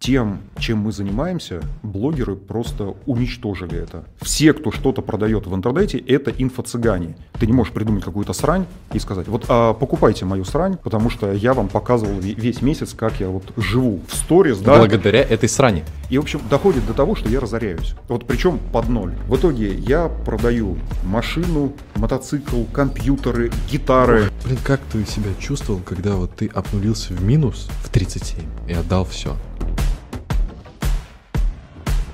тем, чем мы занимаемся, блогеры просто уничтожили это. Все, кто что-то продает в интернете, это инфо-цыгане. Ты не можешь придумать какую-то срань и сказать, вот а, покупайте мою срань, потому что я вам показывал весь месяц, как я вот живу в сторис, да. Благодаря этой сране. И, в общем, доходит до того, что я разоряюсь. Вот причем под ноль. В итоге я продаю машину, мотоцикл, компьютеры, гитары. Ой, блин, как ты себя чувствовал, когда вот ты обнулился в минус в 37 и отдал все?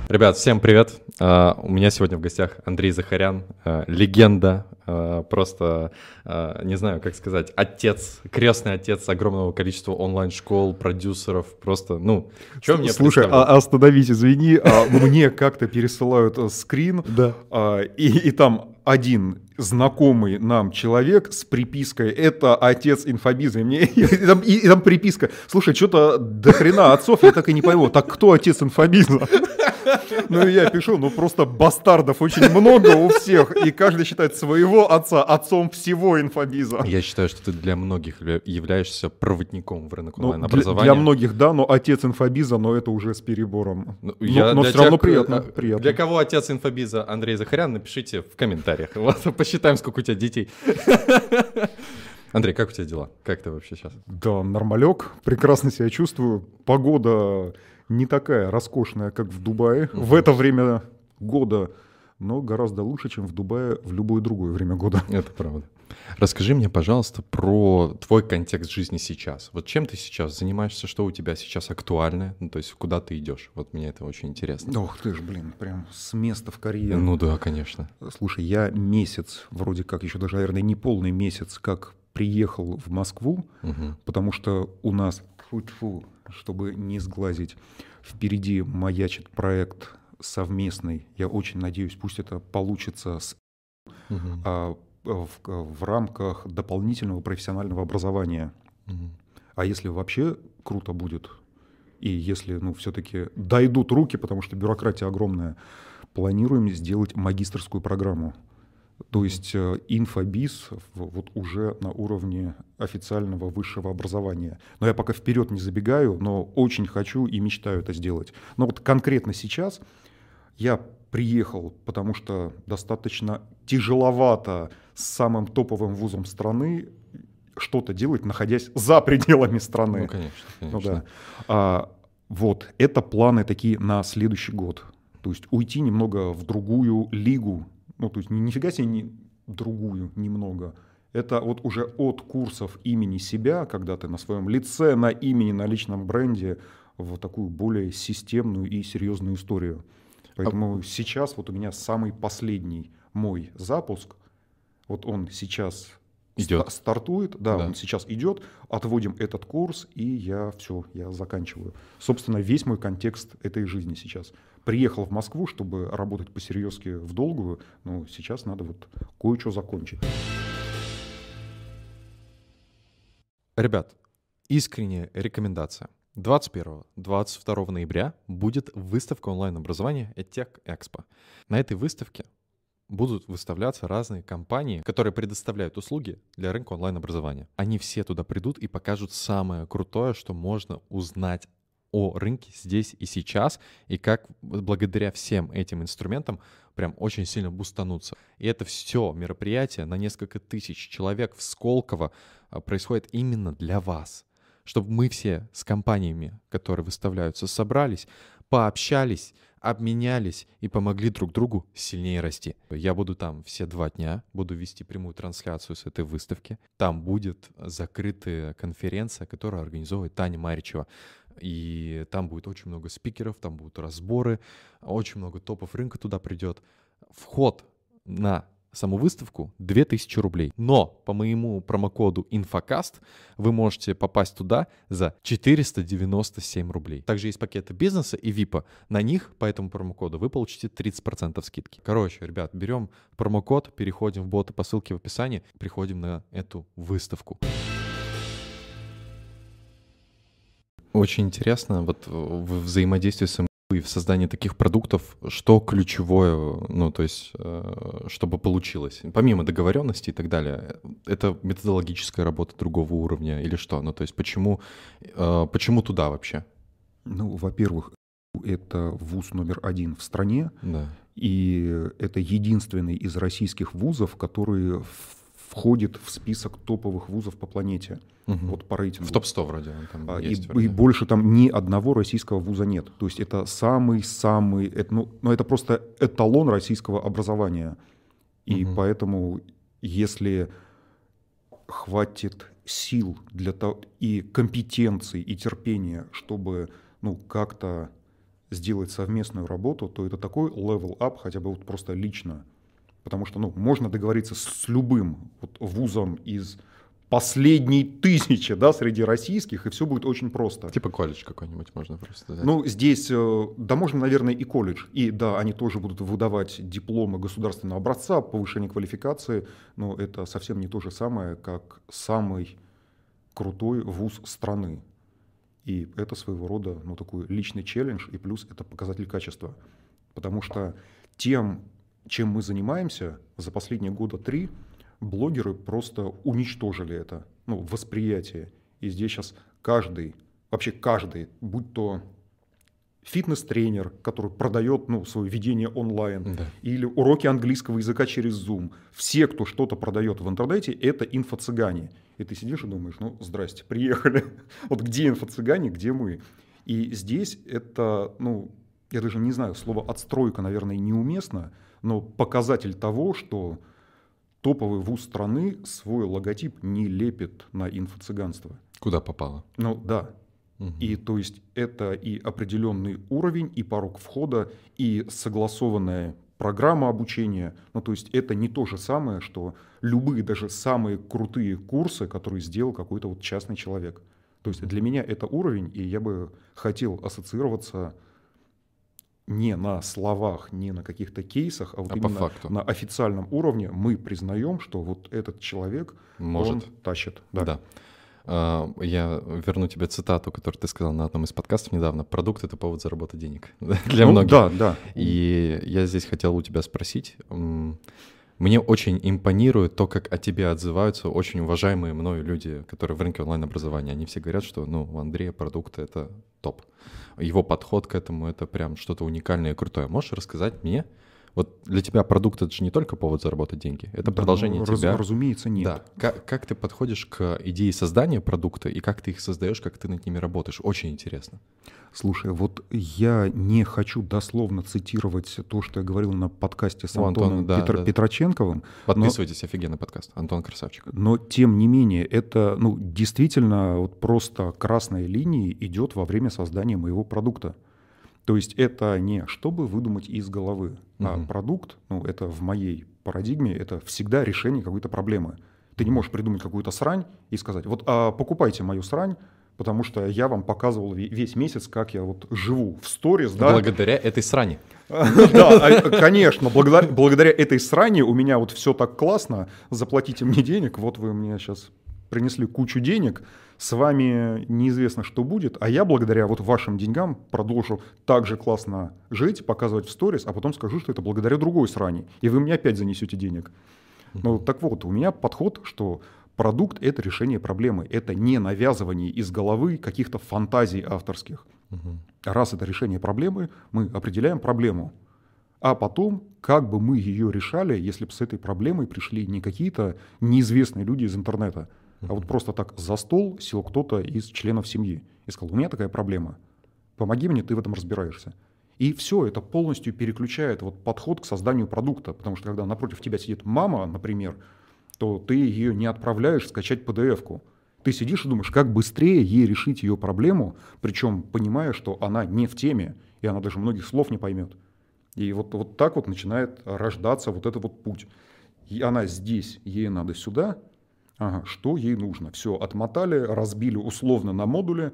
Ребят, всем привет. Uh, у меня сегодня в гостях Андрей Захарян, uh, легенда, uh, просто, не знаю, как сказать, отец, крестный отец огромного количества онлайн-школ, продюсеров, просто, ну, что мне Слушай, а, остановись, извини, а, мне как-то пересылают э, скрин, да. и, там один знакомый нам человек с припиской «это отец инфобиза». И, мне, и, там, и, и там приписка «Слушай, что-то до хрена отцов, я так и не пойму, так кто отец инфобиза?» Ну и я пишу, ну просто бастардов очень много у всех, и каждый считает своего отца отцом всего инфобиза. Я считаю, что ты для многих являешься проводником в рынок онлайн-образования. Для, для многих, да, но отец инфобиза, но это уже с перебором. Ну, но, но все тех, равно приятно, э, приятно. Для кого отец инфобиза Андрей Захарян, напишите в комментариях. Вот, посчитаем, сколько у тебя детей. Андрей, как у тебя дела? Как ты вообще сейчас? Да, нормалек, прекрасно себя чувствую. Погода не такая роскошная, как в Дубае угу. в это время года, но гораздо лучше, чем в Дубае в любое другое время года. Это правда. Расскажи мне, пожалуйста, про твой контекст жизни сейчас. Вот чем ты сейчас занимаешься, что у тебя сейчас актуально, ну, то есть куда ты идешь? Вот мне это очень интересно. Ох ты ж, блин, прям с места в карьеру. Ну да, конечно. Слушай, я месяц, вроде как еще даже, наверное, не полный месяц, как приехал в Москву, угу. потому что у нас, фу -фу, чтобы не сглазить. Впереди маячит проект совместный. Я очень надеюсь, пусть это получится с, угу. а, в, в рамках дополнительного профессионального образования. Угу. А если вообще круто будет, и если ну, все-таки дойдут руки, потому что бюрократия огромная, планируем сделать магистрскую программу. То есть э, инфобиз вот уже на уровне официального высшего образования. Но я пока вперед не забегаю, но очень хочу и мечтаю это сделать. Но вот конкретно сейчас я приехал, потому что достаточно тяжеловато с самым топовым вузом страны что-то делать, находясь за пределами страны. Ну, конечно, конечно. Ну, да. а, вот, это планы такие на следующий год. То есть уйти немного в другую лигу, ну, то есть нифига себе не другую немного. Это вот уже от курсов имени себя, когда ты на своем лице, на имени, на личном бренде, в такую более системную и серьезную историю. Поэтому а... сейчас вот у меня самый последний мой запуск, вот он сейчас идет. стартует, да, да, он сейчас идет, отводим этот курс, и я все, я заканчиваю. Собственно, весь мой контекст этой жизни сейчас приехал в Москву, чтобы работать по-серьезки в долгую, но сейчас надо вот кое-что закончить. Ребят, искренняя рекомендация. 21-22 ноября будет выставка онлайн-образования EdTech Expo. На этой выставке будут выставляться разные компании, которые предоставляют услуги для рынка онлайн-образования. Они все туда придут и покажут самое крутое, что можно узнать о рынке здесь и сейчас, и как благодаря всем этим инструментам прям очень сильно бустануться. И это все мероприятие на несколько тысяч человек в Сколково а, происходит именно для вас. Чтобы мы все с компаниями, которые выставляются, собрались, пообщались, обменялись и помогли друг другу сильнее расти. Я буду там все два дня, буду вести прямую трансляцию с этой выставки. Там будет закрытая конференция, которую организовывает Таня Маричева. И там будет очень много спикеров, там будут разборы, очень много топов рынка туда придет. Вход на саму выставку 2000 рублей. Но по моему промокоду InfoCast вы можете попасть туда за 497 рублей. Также есть пакеты бизнеса и ВИПа. На них по этому промокоду вы получите 30% скидки. Короче, ребят, берем промокод, переходим в боты по ссылке в описании, приходим на эту выставку. Очень интересно вот в взаимодействии с и в создании таких продуктов, что ключевое, ну, то есть, э, чтобы получилось? Помимо договоренности и так далее, это методологическая работа другого уровня или что? Ну, то есть, почему, э, почему туда вообще? Ну, во-первых, это вуз номер один в стране, Да. и это единственный из российских вузов, который в- входит в список топовых вузов по планете, Мгм. вот по рейтингу. В топ-100 вроде там А, и, есть. и вроде. больше там ни одного российского вуза нет. То есть это самый-самый, это, ну, ну, это просто эталон российского образования. И Мгм. поэтому, если хватит сил для того, и компетенций, и терпения, чтобы ну, как-то сделать совместную работу, то это такой level up, хотя бы вот просто лично. Потому что ну, можно договориться с любым вот, вузом из последней тысячи да, среди российских, и все будет очень просто. Типа колледж какой-нибудь можно просто взять. Ну, здесь, э, да, можно, наверное, и колледж. И да, они тоже будут выдавать дипломы государственного образца, повышение квалификации, но это совсем не то же самое, как самый крутой вуз страны. И это своего рода ну, такой личный челлендж, и плюс это показатель качества. Потому что тем, чем мы занимаемся за последние года три, блогеры просто уничтожили это, ну, восприятие. И здесь сейчас каждый, вообще каждый, будь то фитнес-тренер, который продает ну, свое ведение онлайн, Да. или уроки английского языка через Zoom. Все, кто что-то продает в интернете, это инфо-цыгане. И ты сидишь и думаешь, ну, здрасте, приехали. Вот где инфо-цыгане, где мы? И здесь это, ну, я даже не знаю, слово «отстройка», наверное, неуместно, но показатель того, что топовый вуз страны свой логотип не лепит на инфо-цыганство. Куда попало? Ну, да, Мгм. и то есть это и определенный уровень, и порог входа, и согласованная программа обучения. Ну, то есть это не то же самое, что любые, даже самые крутые курсы, которые сделал какой-то вот частный человек. То есть для меня это уровень, и я бы хотел ассоциироваться не на словах, не на каких-то кейсах, а вот А именно на официальном уровне мы признаем, что вот этот человек, Может. он тащит. Да. А, Я верну тебе цитату, которую ты сказал на одном из подкастов недавно. Продукт — это повод заработать денег. Для Ну, многих. Да, да. И я здесь хотел у тебя спросить. Мне очень импонирует то, как о тебе отзываются очень уважаемые мною люди, которые в рынке онлайн-образования. Они все говорят, что ну, у Андрея продукт — это топ. Его подход к этому — это прям что-то уникальное и крутое. Можешь рассказать мне? Вот для тебя продукт — это же не только повод заработать деньги, это Да, продолжение ну, раз- тебя. разумеется, нет. Да. Как, как ты подходишь к идее создания продукта и как ты их создаешь, как ты над ними работаешь? Очень интересно. Слушай, вот я не хочу дословно цитировать то, что я говорил на подкасте с У Антона, Антоном да, Петр- да. Петроченковым, Подписывайтесь, офигенный подкаст. Антон Красавчик. но тем не менее это ну, действительно вот просто красной линией идет во время создания моего продукта. То есть это не чтобы выдумать из головы, а Мгм. продукт, ну это в моей парадигме, это всегда решение какой-то проблемы. Ты не можешь придумать какую-то срань и сказать, вот а, покупайте мою срань, потому что я вам показывал ве- весь месяц, как я вот живу в сторис, да, Благодаря этой сране. да, а, конечно, благодаря этой сране у меня вот все так классно, заплатите мне денег, вот вы мне сейчас принесли кучу денег, с вами неизвестно, что будет, а я благодаря вот вашим деньгам продолжу так же классно жить, показывать в сторис, а потом скажу, что это благодаря другой сране, и вы мне опять занесете денег. Ну так вот, у меня подход, что продукт — это решение проблемы, это не навязывание из головы каких-то фантазий авторских. Раз это решение проблемы, мы определяем проблему. А потом, как бы мы ее решали, если бы с этой проблемой пришли не какие-то неизвестные люди из интернета, а вот просто так за стол сел кто-то из членов семьи и сказал, у меня такая проблема, помоги мне, ты в этом разбираешься. И все, это полностью переключает вот подход к созданию продукта, потому что когда напротив тебя сидит мама, например, то ты ее не отправляешь скачать PDF-ку. Ты сидишь и думаешь, как быстрее ей решить ее проблему, причем понимая, что она не в теме, и она даже многих слов не поймет. И вот, вот так вот начинает рождаться вот этот вот путь. И она здесь, ей надо сюда, ага, что ей нужно. Все, отмотали, разбили условно на модуле,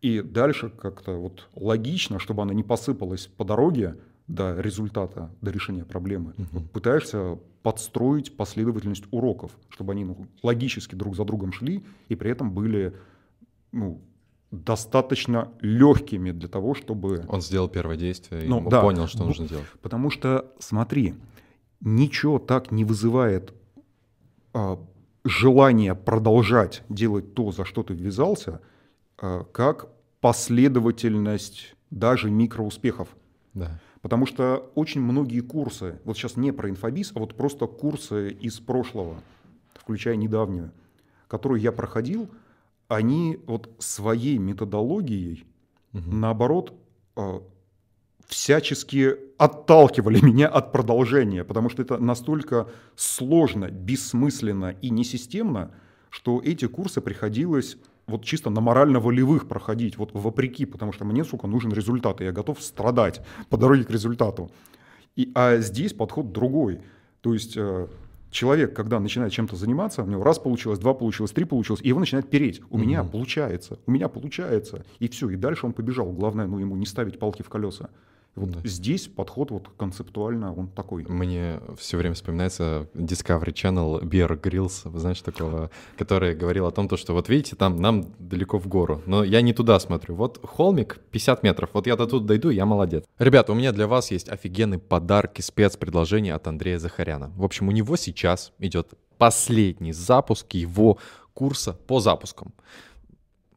и дальше как-то вот логично, чтобы она не посыпалась по дороге до результата, до решения проблемы. Вот пытаешься подстроить последовательность уроков, чтобы они ну, логически друг за другом шли и при этом были ну, достаточно легкими для того, чтобы... Он сделал первое действие и Ну, да. понял, что Ну, нужно делать. Потому что, смотри, ничего так не вызывает а, желание продолжать делать то, за что ты ввязался, а, как последовательность даже микроуспехов. Да. Потому что очень многие курсы, вот сейчас не про инфобиз, а вот просто курсы из прошлого, включая недавнюю, которую я проходил, они вот своей методологией, угу. наоборот, э, всячески отталкивали меня от продолжения, потому что это настолько сложно, бессмысленно и несистемно, что эти курсы приходилось вот чисто на морально-волевых проходить, вот вопреки, потому что мне, сука, нужен результат, и я готов страдать по дороге к результату. И, а здесь подход другой. То есть э, человек, когда начинает чем-то заниматься, у него раз получилось, два получилось, три получилось, и его начинает переть. У угу. меня получается, у меня получается. И все, и дальше он побежал. Главное, ну, ему не ставить палки в колеса. Вот да. здесь подход вот концептуально он такой. Мне все время вспоминается Discovery Channel Bear Grylls, вы знаете такого, который говорил о том, то, что вот видите, там нам далеко в гору, но я не туда смотрю. Вот холмик 50 метров, вот я до тут дойду, я молодец. Ребята, у меня для вас есть офигенный подарок и спецпредложение от Андрея Захаряна. В общем, у него сейчас идет последний запуск его курса по запускам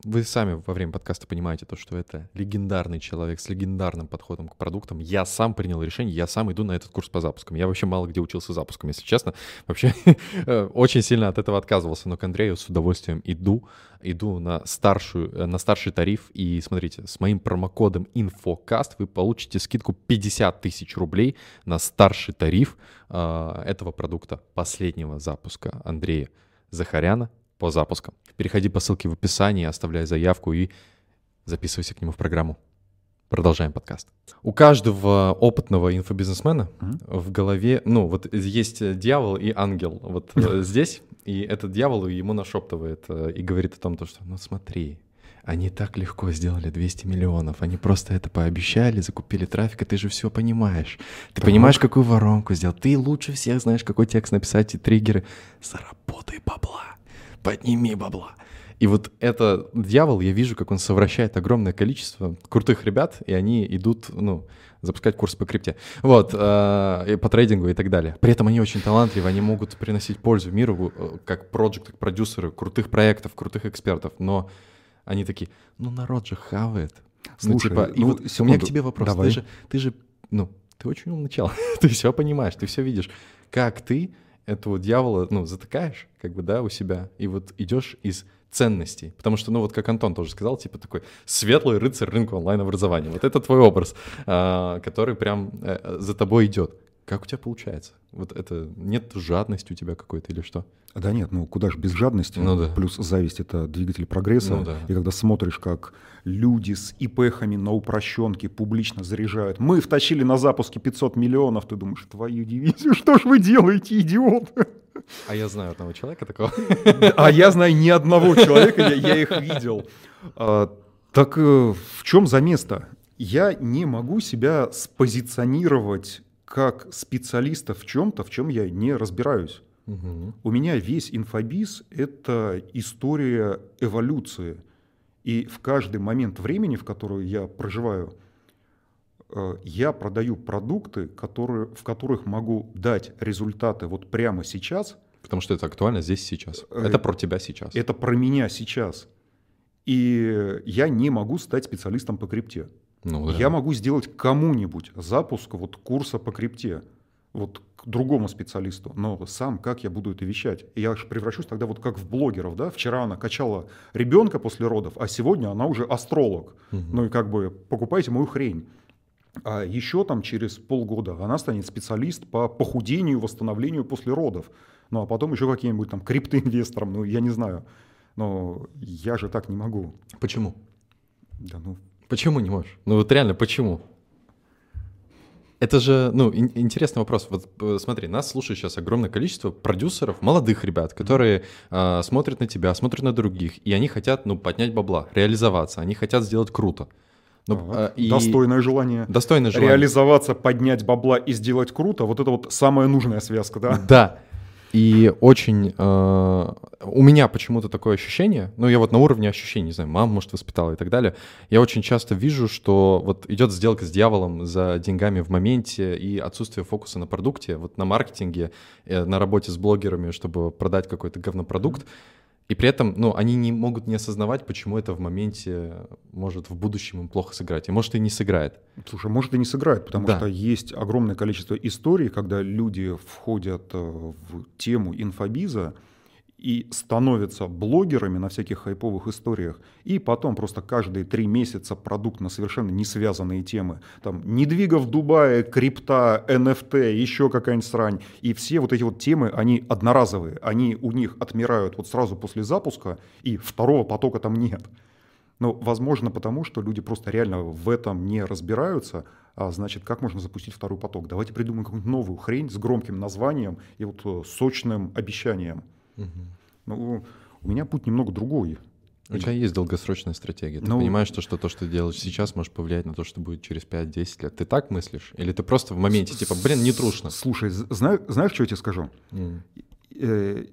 вы сами во время подкаста понимаете то, что это легендарный человек с легендарным подходом к продуктам. Я сам принял решение, я сам иду на этот курс по запускам. Я вообще мало где учился запускам, если честно. Вообще очень сильно от этого отказывался, но к Андрею с удовольствием иду. Иду на, старшую, э, на старший тариф. И смотрите, с моим промокодом InfoCast вы получите скидку 50 тысяч рублей на старший тариф э, этого продукта, последнего запуска Андрея Захаряна по запускам. Переходи по ссылке в описании, оставляй заявку и записывайся к нему в программу. Продолжаем подкаст. У каждого опытного инфобизнесмена mm-hmm. в голове, ну, вот есть дьявол и ангел вот э, здесь, и этот дьявол ему нашептывает э, и говорит о том, что, ну, смотри, они так легко сделали 200 миллионов. Они просто это пообещали, закупили трафик, и ты же все понимаешь. Ты так. понимаешь, какую воронку сделать. Ты лучше всех знаешь, какой текст написать и триггеры. Заработай бабла подними бабла. И вот это дьявол, я вижу, как он совращает огромное количество крутых ребят, и они идут, ну, запускать курс по крипте. Вот, э, по трейдингу и так далее. При этом они очень талантливы, они могут приносить пользу миру э, как проект, как продюсеры крутых проектов, крутых экспертов, но они такие, ну, народ же хавает. Ну, Слушай, ну, типа, и ну, вот секунду. у меня к тебе вопрос. Давай. Ты же, ты же, ну, ты очень умный чел, ты все понимаешь, ты все видишь. Как ты этого дьявола, ну, затыкаешь, как бы, да, у себя, и вот идешь из ценностей. Потому что, ну, вот как Антон тоже сказал, типа такой светлый рыцарь рынка онлайн-образования. Вот это твой образ, а, который прям э, за тобой идет. Как у тебя получается? Вот это нет жадности у тебя какой-то или что? Да нет, ну куда же без жадности? Ну, да. Плюс зависть это двигатель прогресса. Ну, да. И когда смотришь, как люди с ИПхами на упрощенке публично заряжают, мы втащили на запуске 500 миллионов, ты думаешь, твою дивизию, что ж вы делаете, идиот? А я знаю одного человека такого. А я знаю ни одного человека, я, я их видел. А, так э, в чем за место? Я не могу себя спозиционировать как специалиста в чем-то, в чем я не разбираюсь. Угу. У меня весь инфобиз — это история эволюции. И в каждый момент времени, в который я проживаю, э, я продаю продукты, которые, в которых могу дать результаты вот прямо сейчас. Потому что это актуально здесь сейчас. Э, это про тебя сейчас. Это про меня сейчас. И я не могу стать специалистом по крипте. Ну, да. Я могу сделать кому-нибудь запуск вот курса по крипте, вот к другому специалисту, но сам как я буду это вещать? Я же превращусь тогда вот как в блогеров, да? Вчера она качала ребенка после родов, а сегодня она уже астролог. Угу. Ну и как бы покупайте мою хрень. А еще там через полгода она станет специалист по похудению, восстановлению после родов. Ну а потом еще каким-нибудь там криптоинвестором, ну я не знаю. Но я же так не могу. Почему? Да ну Почему не можешь? Ну вот реально, почему? Это же, ну, ин- интересный вопрос. Вот э, смотри, нас слушает сейчас огромное количество продюсеров, молодых ребят, которые э, смотрят на тебя, смотрят на других, и они хотят, ну, поднять бабла, реализоваться, они хотят сделать круто. Ну, ага. и... Достойное желание. Достойное желание. Реализоваться, поднять бабла и сделать круто, вот это вот самая нужная связка, да? Да. И очень... Э, у меня почему-то такое ощущение, ну, я вот на уровне ощущений, не знаю, мама, может, воспитала и так далее, я очень часто вижу, что вот идет сделка с дьяволом за деньгами в моменте и отсутствие фокуса на продукте, вот на маркетинге, э, на работе с блогерами, чтобы продать какой-то говнопродукт. И при этом, ну, они не могут не осознавать, почему это в моменте может в будущем им плохо сыграть. И может и не сыграет. Слушай, может и не сыграет, потому Да. что есть огромное количество историй, когда люди входят э, в тему инфобиза и становятся блогерами на всяких хайповых историях, и потом просто каждые три месяца продукт на совершенно не связанные темы. Там недвига в Дубае, крипта, NFT, еще какая-нибудь срань. И все вот эти вот темы, они одноразовые. Они у них отмирают вот сразу после запуска, и второго потока там нет. Ну, возможно, потому что люди просто реально в этом не разбираются. А значит, как можно запустить второй поток? Давайте придумаем какую-нибудь новую хрень с громким названием и вот э, сочным обещанием. Ну, у меня путь немного другой. У тебя есть долгосрочная стратегия. Ты Ну- понимаешь, что, что то, что ты делаешь сейчас, может повлиять на то, что будет через 5-10 лет. Ты так мыслишь? Или ты просто в моменте, типа, блин, не трушно? Слушай, зна- знаешь, что я тебе скажу? Э,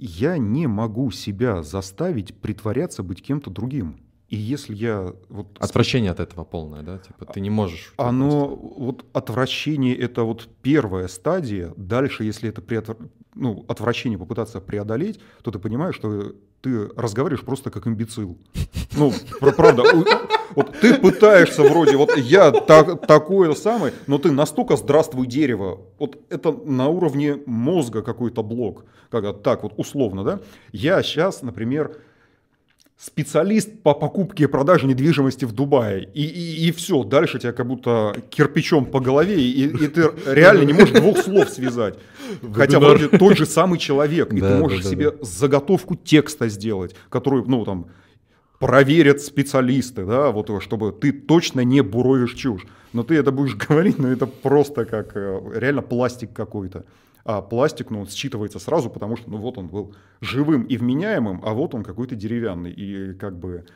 Я не могу себя заставить притворяться быть кем-то другим. И если я вот Отвращение от этого полное, да? Типа, ты не можешь... Оно, вот отвращение это вот первая стадия. Дальше, если это преотвр- ну, отвращение попытаться преодолеть, то ты понимаешь, что ты разговариваешь просто как имбецил. Ну, пр- правда, вот ты пытаешься вроде, вот я так, такое самое, но ты настолько здравствуй дерево, вот это на уровне мозга какой-то блок, как так вот условно, да. Я сейчас, например, специалист по покупке и продаже недвижимости в Дубае. И, и, все, дальше тебя как будто кирпичом по голове, и, и ты реально не можешь двух слов связать. Хотя вроде тот же самый человек, и ты можешь себе заготовку текста сделать, которую, ну, там, проверят специалисты, да, вот, чтобы ты точно не буровишь чушь. Но ты это будешь говорить, но это просто как э, реально пластик какой-то. А пластик, ну, он считывается сразу, потому что, ну, вот он был живым и вменяемым, а вот он какой-то деревянный. И как бы...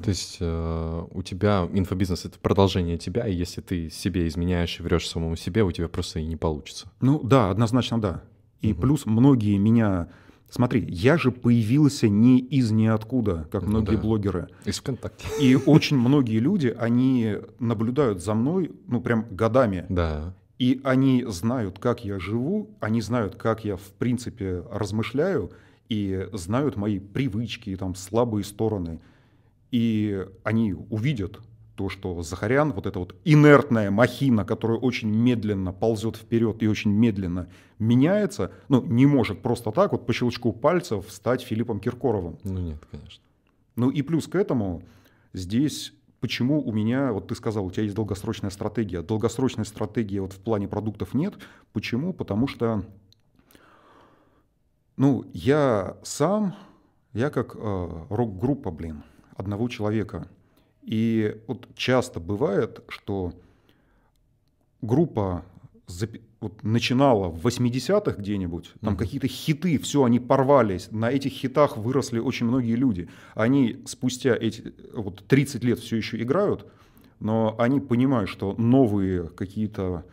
То есть э, у тебя инфобизнес — это продолжение тебя, и если ты себе изменяешь и врешь самому себе, у тебя просто и не получится. Ну, да, однозначно да. И плюс многие меня... Смотри, я же появился не из ниоткуда, как Ну многие да. блогеры. Из ВКонтакте. И очень многие люди, они наблюдают за мной, ну, прям годами. Да. И они знают, как я живу, они знают, как я, в принципе, размышляю, и знают мои привычки, там, слабые стороны. И они увидят то, что Захарян, вот эта вот инертная махина, которая очень медленно ползет вперед и очень медленно меняется, ну, не может просто так вот по щелчку пальцев стать Филиппом Киркоровым. Ну нет, конечно. Ну и плюс к этому здесь почему у меня, вот ты сказал, у тебя есть долгосрочная стратегия. Долгосрочной стратегии вот в плане продуктов нет. Почему? Потому что, ну, я сам, я как э, рок-группа, блин, одного человека. И вот часто бывает, что группа вот начинала в 80-х где-нибудь, там Мгм. какие-то хиты, все, они порвались, на этих хитах выросли очень многие люди. Они спустя эти вот 30 лет все еще играют, но они понимают, что новые какие-то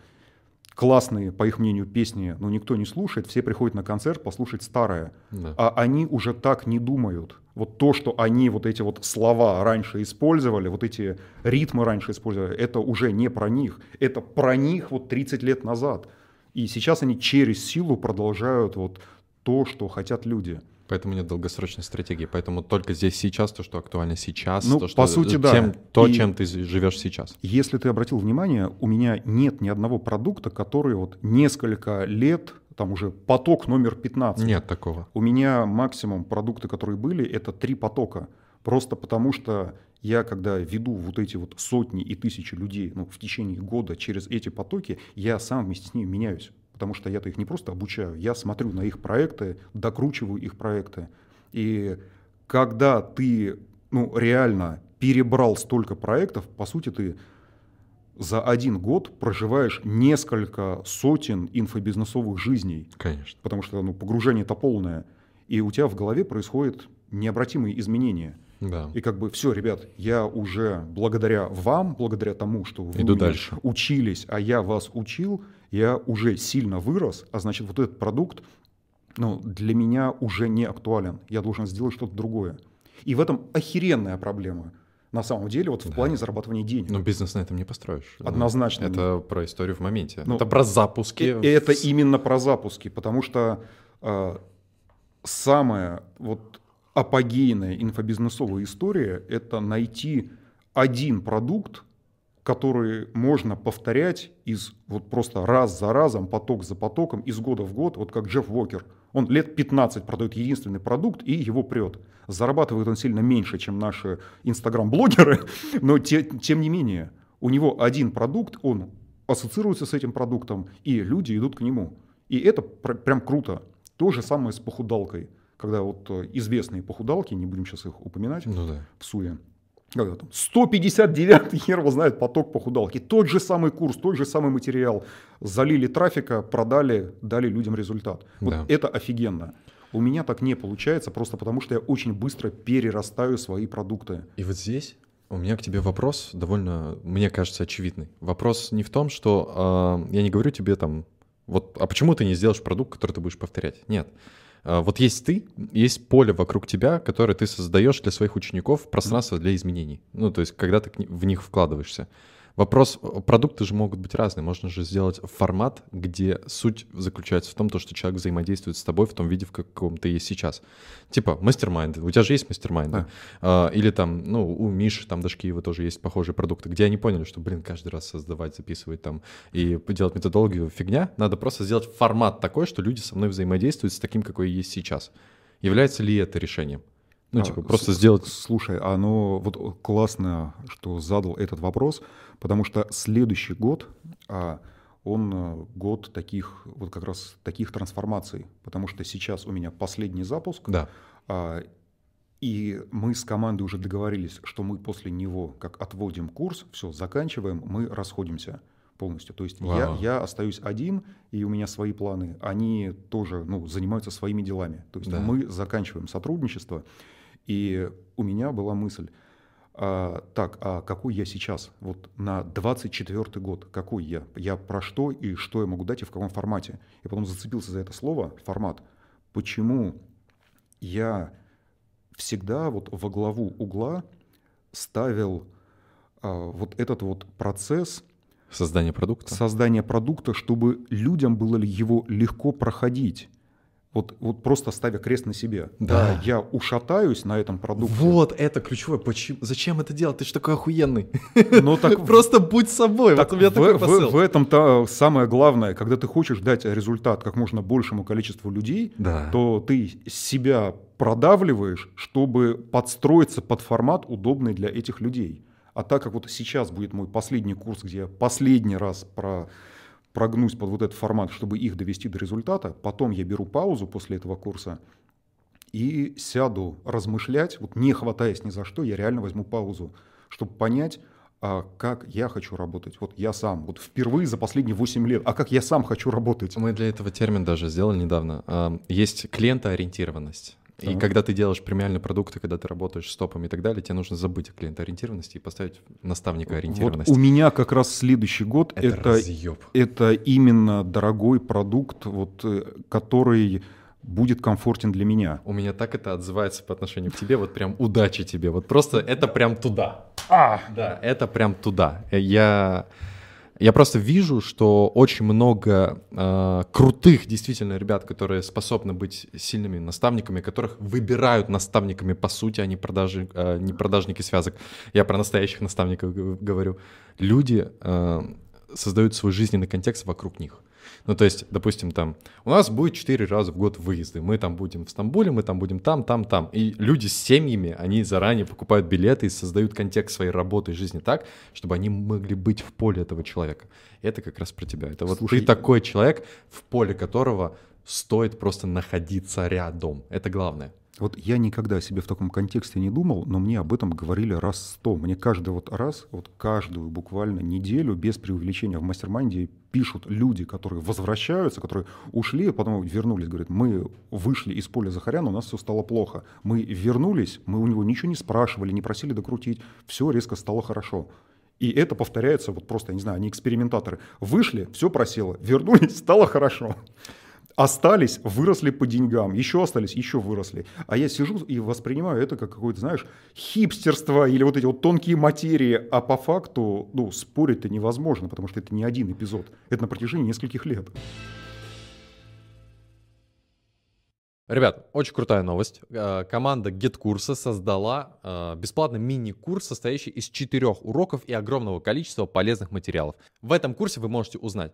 классные, по их мнению, песни, ну, никто не слушает, все приходят на концерт послушать старое. Да. А они уже так не думают. Вот то, что они вот эти вот слова раньше использовали, вот эти ритмы раньше использовали, это уже не про них. Это про них вот 30 лет назад. И сейчас они через силу продолжают вот то, что хотят люди. Поэтому нет долгосрочной стратегии. Поэтому только здесь сейчас то, что актуально сейчас, Ну, то, что по сути, да. тем- то, И- чем ты живешь сейчас. Если ты обратил внимание, у меня нет ни одного продукта, который вот несколько лет, там уже поток номер 15. Нет такого. У меня максимум продукты, которые были, это три потока. Просто потому что я, когда веду вот эти вот сотни и тысячи людей ну, в течение года через эти потоки, я сам вместе с ними меняюсь. Потому что я-то их не просто обучаю, я смотрю на их проекты, докручиваю их проекты. И когда ты ну, реально перебрал столько проектов, по сути, ты за один год проживаешь несколько сотен инфобизнесовых жизней Конечно. потому что ну, погружение-то полное, и у тебя в голове происходят необратимые изменения. Да. И как бы все, ребят, я уже благодаря вам, благодаря тому, что вы Иду дальше. учились, а я вас учил, я уже сильно вырос, а значит вот этот продукт ну, для меня уже не актуален. Я должен сделать что-то другое. И в этом охеренная проблема. На самом деле, вот в Да. плане зарабатывания денег. Но бизнес на этом не построишь. Однозначно Это про историю в моменте. Ну, это про запуски. И это именно про запуски, потому что э, самая вот апогейная инфобизнесовая история – это найти один продукт, который можно повторять из вот просто раз за разом, поток за потоком, из года в год, вот как Джефф Уокер. Он лет 15 продает единственный продукт и его прет. Зарабатывает он сильно меньше, чем наши инстаграм-блогеры, но те, тем не менее, у него один продукт, он ассоциируется с этим продуктом, и люди идут к нему. И это пр- прям круто. То же самое с похудалкой. Когда вот э, известные похудалки, не будем сейчас их упоминать Ну да. в СУЕ, когда там 159 хер его знает поток похудалки. Тот же самый курс, тот же самый материал. Залили трафика, продали, дали людям результат. Вот Да. это офигенно. У меня так не получается, просто потому что я очень быстро перерастаю свои продукты. И вот здесь у меня к тебе вопрос довольно, мне кажется, очевидный. Вопрос не в том, что э, я не говорю тебе там, вот, а почему ты не сделаешь продукт, который ты будешь повторять? Нет. Э, вот есть ты, есть поле вокруг тебя, которое ты создаешь для своих учеников, пространство для изменений. Ну, то есть, когда ты в них вкладываешься. Вопрос, э, продукты же могут быть разные. Можно же сделать формат, где суть заключается в том, то, что человек взаимодействует с тобой в том виде, в каком ты есть сейчас. Типа мастер-майнды. У тебя же есть мастер-майнды. Да. А, Или там, ну, у Миши, там, Дашкиева тоже есть похожие продукты, где они поняли, что, блин, каждый раз создавать, записывать там и делать методологию фигня. Надо просто сделать формат такой, что люди со мной взаимодействуют с таким, какой есть сейчас. Является ли это решением? Ну, А, типа, просто с- сделать... Слушай, оно вот классно, что задал этот вопрос, потому что следующий год, а, он а, год таких, вот как раз таких трансформаций, потому что сейчас у меня последний запуск, Да. а, и мы с командой уже договорились, что мы после него, как отводим курс, все, заканчиваем, мы расходимся полностью. То есть я, я остаюсь один, и у меня свои планы. Они тоже ну, занимаются своими делами. То есть Да. мы заканчиваем сотрудничество. И у меня была мысль, а, так, а какой я сейчас? Вот на 24 год, какой я? Я про что и что я могу дать и в каком формате? Я потом зацепился за это слово, формат. Почему я всегда вот во главу угла ставил а, вот этот вот процесс Создание продукта. создания продукта, чтобы людям было его легко проходить. Вот, вот просто ставя крест на себе. Да. я ушатаюсь на этом продукте. Вот это ключевое. Почему? Зачем это делать? Ты же такой охуенный. Но так Просто будь собой. Так вот у меня в, такой в- посыл. в этом-то самое главное, когда ты хочешь дать результат как можно большему количеству людей, Да. то ты себя продавливаешь, чтобы подстроиться под формат, удобный для этих людей. А так как вот сейчас будет мой последний курс, где я последний раз про, прогнусь под вот этот формат, чтобы их довести до результата, потом я беру паузу после этого курса и сяду размышлять, вот не хватаясь ни за что, я реально возьму паузу, чтобы понять, а как я хочу работать. Вот я сам, вот впервые за последние 8 лет, а как я сам хочу работать. Мы для этого термин даже сделали недавно. А, Есть клиентоориентированность. И когда ты делаешь премиальные продукты, когда ты работаешь с топами и так далее, тебе нужно забыть о клиентоориентированности и поставить наставника Вот ориентированности. у меня как раз следующий год это, это, разъеб. это именно дорогой продукт, вот, э, который будет комфортен для меня. У меня так это отзывается по отношению к тебе, вот прям удачи тебе, вот просто это прям туда. А, Да, это прям туда. Э, Я, я просто вижу, что очень много э, крутых действительно ребят, которые способны быть сильными наставниками, которых выбирают наставниками по сути, а не, продажи, э, не продажники связок. Я про настоящих наставников говорю. Люди э, создают свой жизненный контекст вокруг них. Ну, то есть, допустим, там, у нас будет 4 раза в год выезды, мы там будем в Стамбуле, мы там будем там, там, там. И люди с семьями, они заранее покупают билеты и создают контекст своей работы и жизни так, чтобы они могли быть в поле этого человека. И это как раз про тебя. Это вот Слушай, ты такой человек, в поле которого стоит просто находиться рядом. Это главное. Вот я никогда о себе в таком контексте не думал, но мне об этом говорили раз сто. Мне каждый вот раз, вот каждую буквально неделю, без преувеличения в mastermind е пишут люди, которые возвращаются, которые ушли, а потом вернулись, говорят, мы вышли из поля Захаряна, у нас все стало плохо. Мы вернулись, мы у него ничего не спрашивали, не просили докрутить, все резко стало хорошо. И это повторяется, вот просто, я не знаю, они экспериментаторы. Вышли, все просело, вернулись, стало хорошо. Остались, выросли по деньгам, еще остались, еще выросли. А я сижу и воспринимаю это как какое-то, знаешь, хипстерство или вот эти вот тонкие материи. А по факту, ну, спорить-то невозможно, потому что это не один эпизод. Это на протяжении нескольких лет. Ребят, очень крутая новость. Э, команда GetCursa создала э, бесплатный мини-курс, состоящий из четырех уроков и огромного количества полезных материалов. В этом курсе вы можете узнать,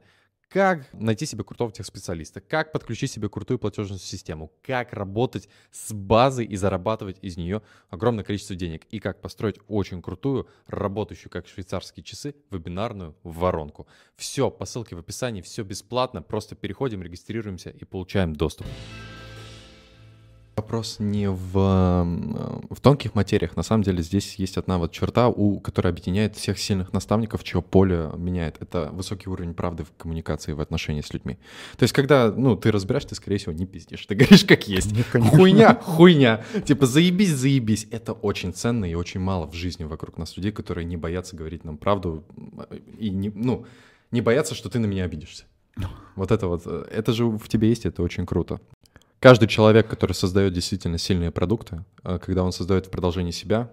как найти себе крутого техспециалиста, как подключить себе крутую платежную систему, как работать с базой и зарабатывать из нее огромное количество денег, и как построить очень крутую, работающую как швейцарские часы, вебинарную воронку. Все по ссылке в описании, все бесплатно, просто переходим, регистрируемся и получаем доступ. Вопрос не в, в тонких материях. На самом деле здесь есть одна вот черта, у, которая объединяет всех сильных наставников, чье поле меняет. Это высокий уровень правды в коммуникации, в отношении с людьми. То есть, когда ну, ты разбираешь, ты, скорее всего, не пиздишь. Ты говоришь, как есть. Нет, хуйня, хуйня. Типа, заебись, заебись. Это очень ценно и очень мало в жизни вокруг нас людей, которые не боятся говорить нам правду и не, ну, не боятся, что ты на меня обидишься. Вот это вот, э, это же в тебе есть, это очень круто. Каждый человек, который создает действительно сильные продукты, э, когда он создает в продолжении себя,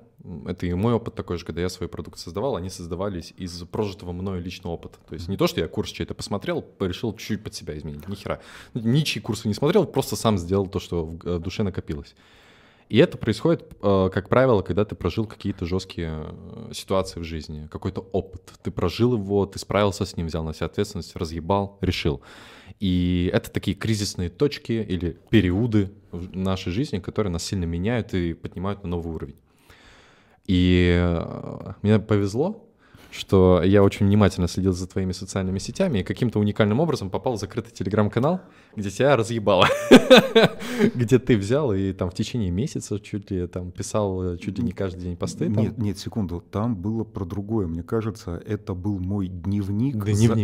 это и мой опыт такой же, когда я свой продукт создавал, они создавались из прожитого мною личного опыта. То есть не то, что я курс чей-то посмотрел, решил чуть-чуть под себя изменить, ни хера. Ничьи курсы не смотрел, просто сам сделал то, что в э, душе накопилось. И это происходит, э, как правило, когда ты прожил какие-то жесткие ситуации в жизни, какой-то опыт. Ты прожил его, ты справился с ним, взял на себя ответственность, разъебал, решил. И это такие кризисные точки или периоды в нашей жизни, которые нас сильно меняют и поднимают на новый уровень. И э, мне повезло, что я очень внимательно следил за твоими социальными сетями и каким-то уникальным образом попал в закрытый телеграм-канал, где тебя разъебало. где ты взял и там в течение месяца чуть ли там писал э, чуть ли не каждый день посты. Нет, нет, секунду, там было про другое. Мне кажется, это был мой дневник,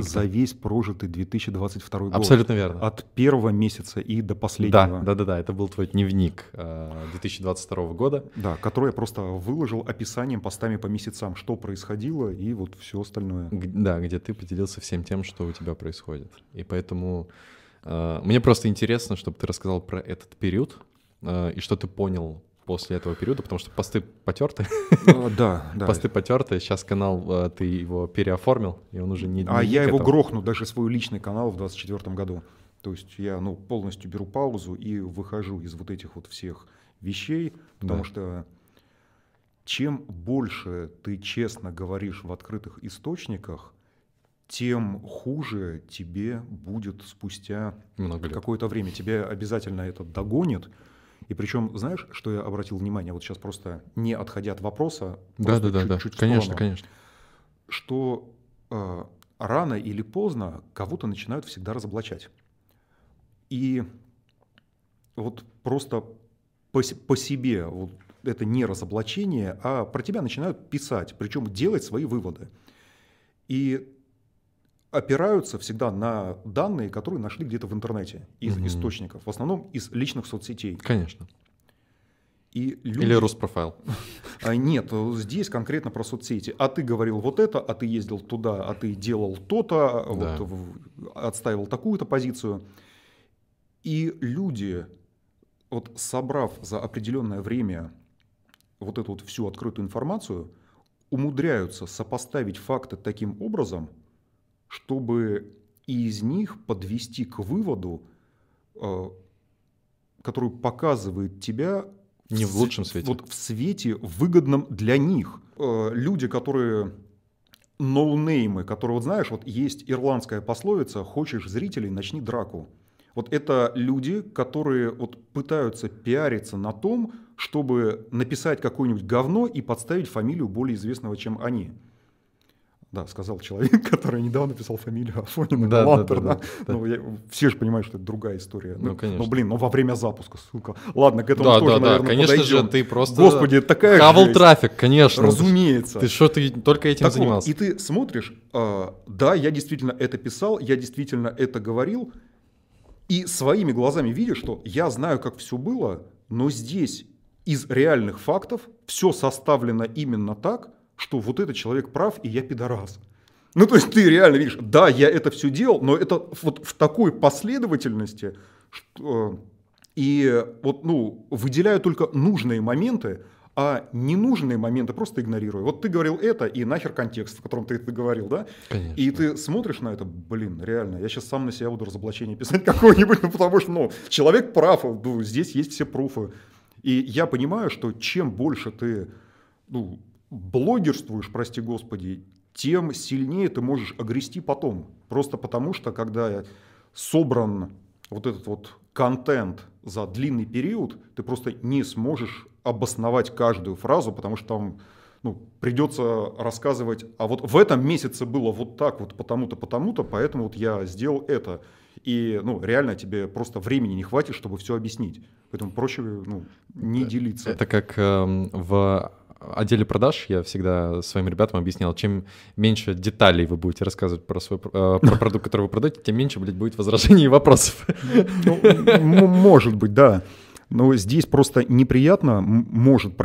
за, весь прожитый 2022 год. Абсолютно верно. От первого месяца и до последнего. Да, да, да, да, это был твой дневник 2022 э, года. Да, который я просто выложил описанием, постами по месяцам, что происходило и вот все остальное. Да, где ты поделился всем тем, что у тебя происходит. И поэтому э, мне просто интересно, чтобы ты рассказал про этот период э, и что ты понял после этого периода, потому что посты потерты. Uh, да, да. Посты потерты. Сейчас канал, э, ты его переоформил, и он уже не... А я его грохну, даже свой личный канал в 2024 году. То есть я ну, полностью беру паузу и выхожу из вот этих вот всех вещей, потому да. что чем больше ты честно говоришь в открытых источниках, тем хуже тебе будет спустя какое-то время. Тебя обязательно это догонит. И причем, знаешь, что я обратил внимание, вот сейчас просто не отходя от вопроса, да, да, да, да, конечно, сторону, конечно, что э, рано или поздно кого-то начинают всегда разоблачать. И вот просто по, по себе, вот это не разоблачение, а про тебя начинают писать, причем делать свои выводы. И опираются всегда на данные, которые нашли где-то в интернете из угу. источников, в основном из личных соцсетей. Конечно. И люди... Или Роспрофайл. А, нет, здесь конкретно про соцсети. А ты говорил вот это, а ты ездил туда, а ты делал то-то, да. вот, отстаивал такую-то позицию. И люди, вот собрав за определенное время вот эту вот всю открытую информацию, умудряются сопоставить факты таким образом, чтобы из них подвести к выводу, э, который показывает тебя не в лучшем свете. Вот в свете выгодном для них. Э, люди, которые ноунеймы, которые, вот знаешь, вот есть ирландская пословица «хочешь зрителей, начни драку». Вот это люди, которые вот пытаются пиариться на том, чтобы написать какое-нибудь говно и подставить фамилию более известного, чем они. Да, сказал человек, который недавно писал фамилию Афонина да, Лантер, да, да, да, Ну, я, все же понимают, что это другая история. Ну, ну, конечно. Ну, блин, ну во время запуска, сука. Ладно, к этому да, тоже, да, наверное, да, конечно подойдем. же, ты просто... Господи, такая Хавал трафик, конечно. Разумеется. Ты что, ты только этим так занимался? Вот, и ты смотришь, э, да, я действительно это писал, я действительно это говорил, и своими глазами видишь, что я знаю, как все было, но здесь из реальных фактов все составлено именно так, что вот этот человек прав, и я пидорас. Ну, то есть ты реально видишь, да, я это все делал, но это вот в такой последовательности, что, и вот, ну, выделяю только нужные моменты, а ненужные моменты просто игнорирую. Вот ты говорил это, и нахер контекст, в котором ты это говорил, да? Конечно. И ты смотришь на это, блин, реально, я сейчас сам на себя буду разоблачение писать какое-нибудь, ну, потому что, ну, человек прав, ну, здесь есть все пруфы. И я понимаю, что чем больше ты, ну, блогерствуешь, прости господи, тем сильнее ты можешь огрести потом. Просто потому что, когда собран вот этот вот контент за длинный период, ты просто не сможешь обосновать каждую фразу, потому что там ну, придется рассказывать, а вот в этом месяце было вот так вот, потому-то, потому-то, поэтому вот я сделал это. И ну, реально тебе просто времени не хватит, чтобы все объяснить. Поэтому проще ну, не делиться. Это как э, в отделе продаж я всегда своим ребятам объяснял, чем меньше деталей вы будете рассказывать про свой э, про продукт, который вы продаете, тем меньше, блядь, будет возражений и вопросов. Ну, может быть, да. Но здесь просто неприятно может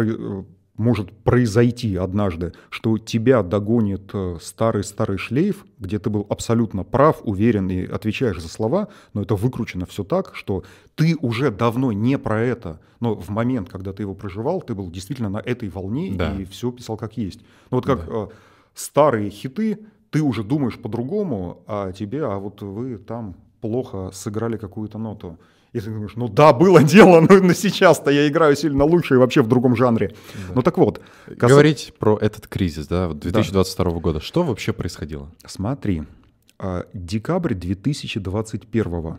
может произойти однажды, что тебя догонит старый-старый э, шлейф, где ты был абсолютно прав, уверен и отвечаешь за слова, но это выкручено все так, что ты уже давно не про это, но в момент, когда ты его проживал, ты был действительно на этой волне да. и все писал как есть. Ну вот как да. э, старые хиты, ты уже думаешь по-другому, а тебе, а вот вы там плохо сыграли какую-то ноту. И ты думаешь, ну да, было дело, но, но сейчас-то я играю сильно лучше и вообще в другом жанре. Да. Ну так вот. Кас... Говорить про этот кризис, да, 2022 да. года. Что вообще происходило? Смотри, а, декабрь 2021.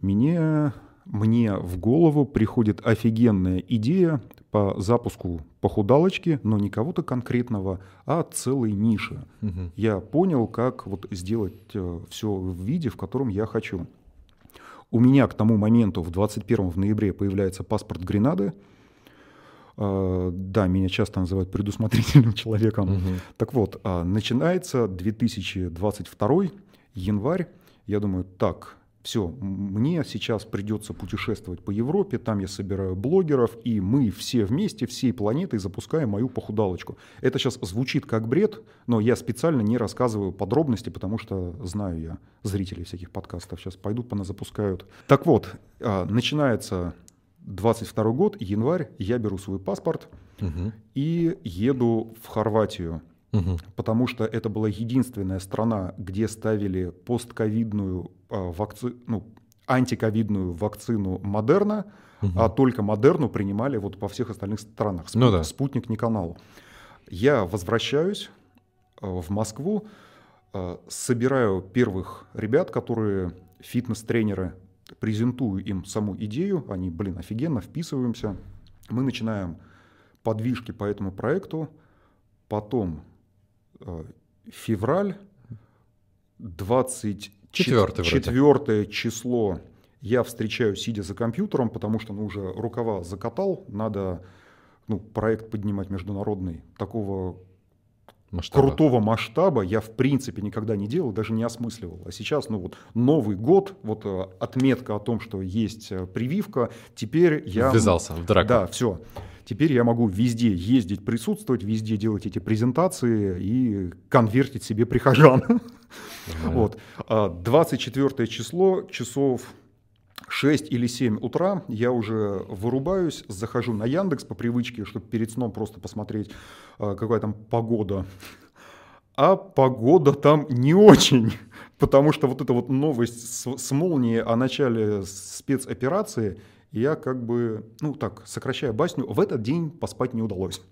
Мне, мне в голову приходит офигенная идея по запуску похудалочки, но не кого-то конкретного, а целой ниши. Угу. Я понял, как вот сделать э, все в виде, в котором я хочу. У меня к тому моменту, в 21 в ноябре, появляется паспорт Гренады. А, да, меня часто называют предусмотрительным человеком. Угу. Так вот, а, начинается 2022 январь. Я думаю, так, все, мне сейчас придется путешествовать по Европе, там я собираю блогеров, и мы все вместе, всей планетой запускаем мою похудалочку. Это сейчас звучит как бред, но я специально не рассказываю подробности, потому что знаю я зрителей всяких подкастов, сейчас пойдут, запускают. Так вот, а, начинается 22 год, январь, я беру свой паспорт угу. и еду в Хорватию угу. потому что это была единственная страна, где ставили постковидную а, вакци... ну, антиковидную вакцину Модерна, угу. а только Модерну принимали вот по всех остальных странах. Спутник, ну да. спутник не канал. Я возвращаюсь а, в Москву, а, собираю первых ребят, которые фитнес-тренеры, презентую им саму идею, они, блин, офигенно, вписываемся. Мы начинаем подвижки по этому проекту, потом февраль, 20 Четвертое, четвертое число я встречаю, сидя за компьютером, потому что ну, уже рукава закатал, надо ну, проект поднимать международный. Такого масштаба. крутого масштаба я в принципе никогда не делал, даже не осмысливал. А сейчас, ну вот, Новый год, вот э, отметка о том, что есть э, прививка, теперь я... Ввязался в драку. Да, все. Теперь я могу везде ездить, присутствовать, везде делать эти презентации и конвертить себе прихожан. Вот. 24 а число, часов 6 или 7 утра я уже вырубаюсь, захожу на Яндекс по привычке, чтобы перед сном просто посмотреть, а, какая там погода. А погода там не очень, потому что вот эта вот новость с, с молнией о начале спецоперации – я как бы, ну так, сокращая басню, в этот день поспать не удалось.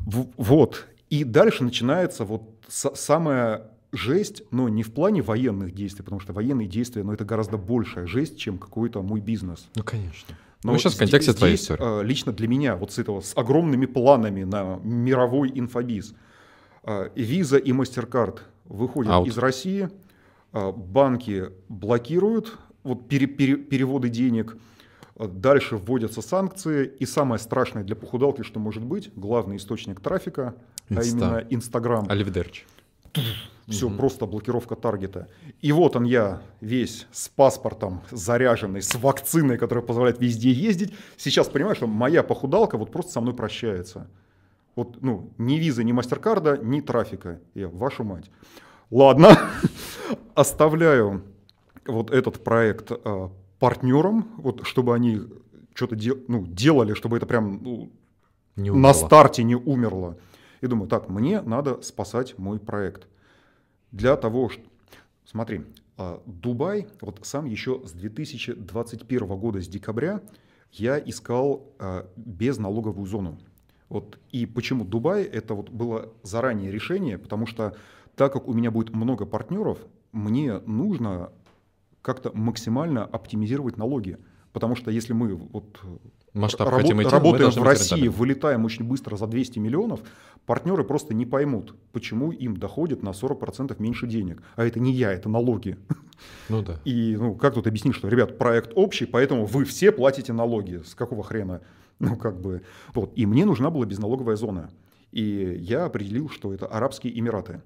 Вот. И дальше начинается вот самая жесть, но не в плане военных действий, потому что военные действия, ну, это гораздо большая жесть, чем какой-то мой бизнес. Ну, конечно. Но ну, сейчас в контексте здесь, твоей истории. А, лично для меня, вот с этого, с огромными планами на мировой инфобиз, а, Visa и MasterCard выходят Out. из России, а, банки блокируют вот пере, пере, переводы денег – Дальше вводятся санкции. И самое страшное для похудалки, что может быть, главный источник трафика, Инста. а именно Инстаграм. Оливдерч. Все, угу. просто блокировка таргета. И вот он я, весь с паспортом заряженный, с вакциной, которая позволяет везде ездить. Сейчас понимаю, что моя похудалка вот просто со мной прощается. Вот, ну, ни визы, ни мастеркарда, ни трафика. Я, вашу мать. Ладно, оставляю вот этот проект а, партнерам, вот, чтобы они что-то дел, ну, делали, чтобы это прям ну, не на старте не умерла. И думаю, так, мне надо спасать мой проект. Для того, что... Смотри, а, Дубай, вот сам еще с 2021 года, с декабря, я искал а, безналоговую зону. Вот. И почему Дубай? Это вот было заранее решение, потому что так как у меня будет много партнеров, мне нужно как-то максимально оптимизировать налоги. Потому что если мы вот Масштаб рабо- хотим идти, работаем в России, вылетаем очень быстро за 200 миллионов, партнеры просто не поймут, почему им доходит на 40% меньше денег. А это не я, это налоги. Ну да. И ну, как тут объяснить, что, ребят, проект общий, поэтому вы все платите налоги. С какого хрена? Ну, как бы. Вот. И мне нужна была безналоговая зона. И я определил, что это Арабские Эмираты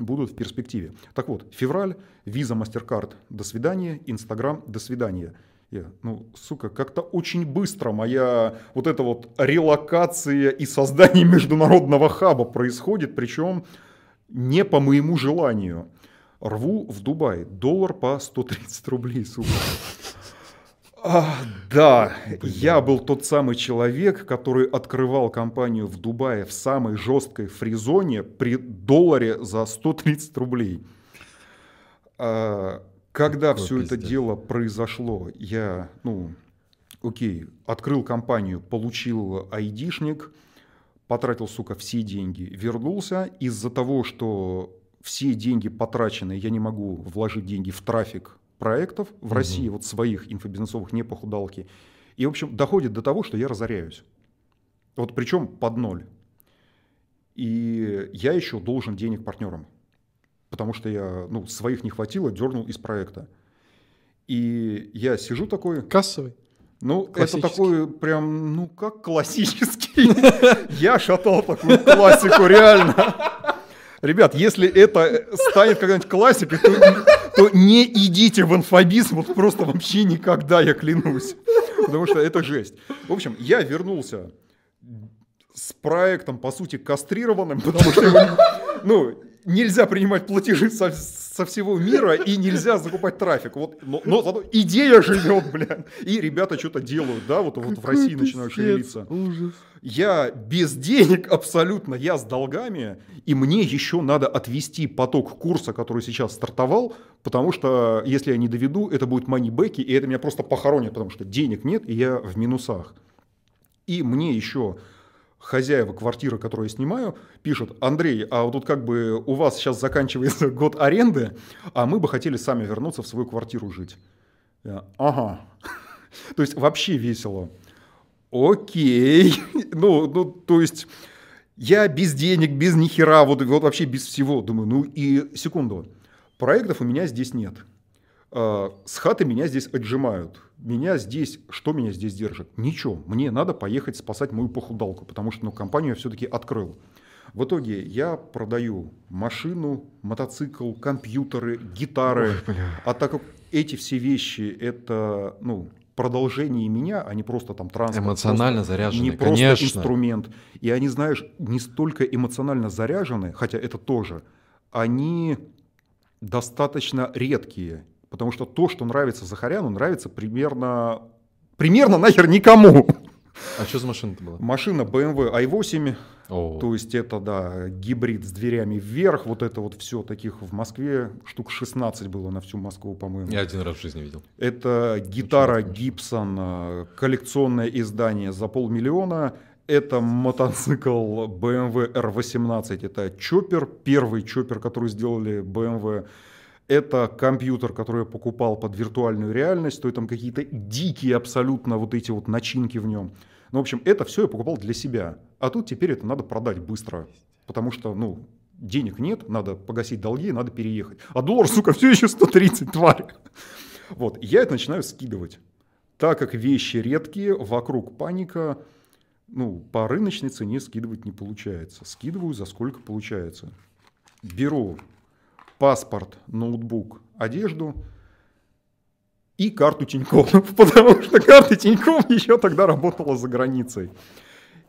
будут в перспективе. Так вот, февраль, виза, MasterCard, до свидания, Инстаграм, до свидания. Я, ну, сука, как-то очень быстро моя вот эта вот релокация и создание международного хаба происходит, причем не по моему желанию. Рву в Дубай, доллар по 130 рублей, сука. А, да, Блин. я был тот самый человек, который открывал компанию в Дубае в самой жесткой фризоне при долларе за 130 рублей. А, когда Какой все пиздец. это дело произошло, я, ну, окей, открыл компанию, получил айдишник, потратил, сука, все деньги, вернулся. Из-за того, что все деньги потрачены, я не могу вложить деньги в трафик проектов в угу. России, вот своих инфобизнесовых, не похудалки. И, в общем, доходит до того, что я разоряюсь. Вот причем под ноль. И я еще должен денег партнерам. Потому что я, ну, своих не хватило, дернул из проекта. И я сижу такой... Кассовый? Ну, это такой прям, ну, как классический. Я шатал такую классику, реально. Ребят, если это станет когда-нибудь классикой, то, то не идите в инфобизм, вот просто вообще никогда, я клянусь. Потому что это жесть. В общем, я вернулся с проектом, по сути, кастрированным, потому что его, ну, нельзя принимать платежи со, со всего мира и нельзя закупать трафик. Вот, но, но зато идея живет, блядь. И ребята что-то делают, да, вот, вот в России начинают шевелиться. Ужас. Я без денег абсолютно, я с долгами, и мне еще надо отвести поток курса, который сейчас стартовал, потому что если я не доведу, это будет манибеки, и это меня просто похоронит, потому что денег нет, и я в минусах. И мне еще хозяева квартиры, которую я снимаю, пишут, Андрей, а вот тут как бы у вас сейчас заканчивается год аренды, а мы бы хотели сами вернуться в свою квартиру жить. Я, ага. То есть вообще весело. Окей. Ну, ну, то есть я без денег, без нихера, вот, вот вообще без всего. Думаю, ну и секунду. Проектов у меня здесь нет. А, с хаты меня здесь отжимают. Меня здесь, что меня здесь держит? Ничего. Мне надо поехать спасать мою похудалку, потому что ну, компанию я все-таки открыл. В итоге я продаю машину, мотоцикл, компьютеры, гитары. Ой, а так как эти все вещи это ну, продолжение меня, а не просто там транспорт. Эмоционально заряженные, Не просто инструмент. И они, знаешь, не столько эмоционально заряжены, хотя это тоже, они достаточно редкие. Потому что то, что нравится Захаряну, нравится примерно, примерно нахер никому. А что за машина-то была? Машина BMW i8, О. то есть это, да, гибрид с дверями вверх, вот это вот все, таких в Москве штук 16 было на всю Москву, по-моему. Я один раз в жизни видел. Это гитара Gibson, коллекционное издание за полмиллиона, это мотоцикл BMW R18, это чоппер, первый чоппер, который сделали BMW это компьютер, который я покупал под виртуальную реальность, то есть там какие-то дикие абсолютно вот эти вот начинки в нем. Ну, в общем, это все я покупал для себя. А тут теперь это надо продать быстро, потому что, ну, денег нет, надо погасить долги, надо переехать. А доллар, сука, все еще 130, тварь. Вот, я это начинаю скидывать. Так как вещи редкие, вокруг паника, ну, по рыночной цене скидывать не получается. Скидываю за сколько получается. Беру паспорт, ноутбук, одежду и карту Тинькофф, потому что карта Тинькофф еще тогда работала за границей.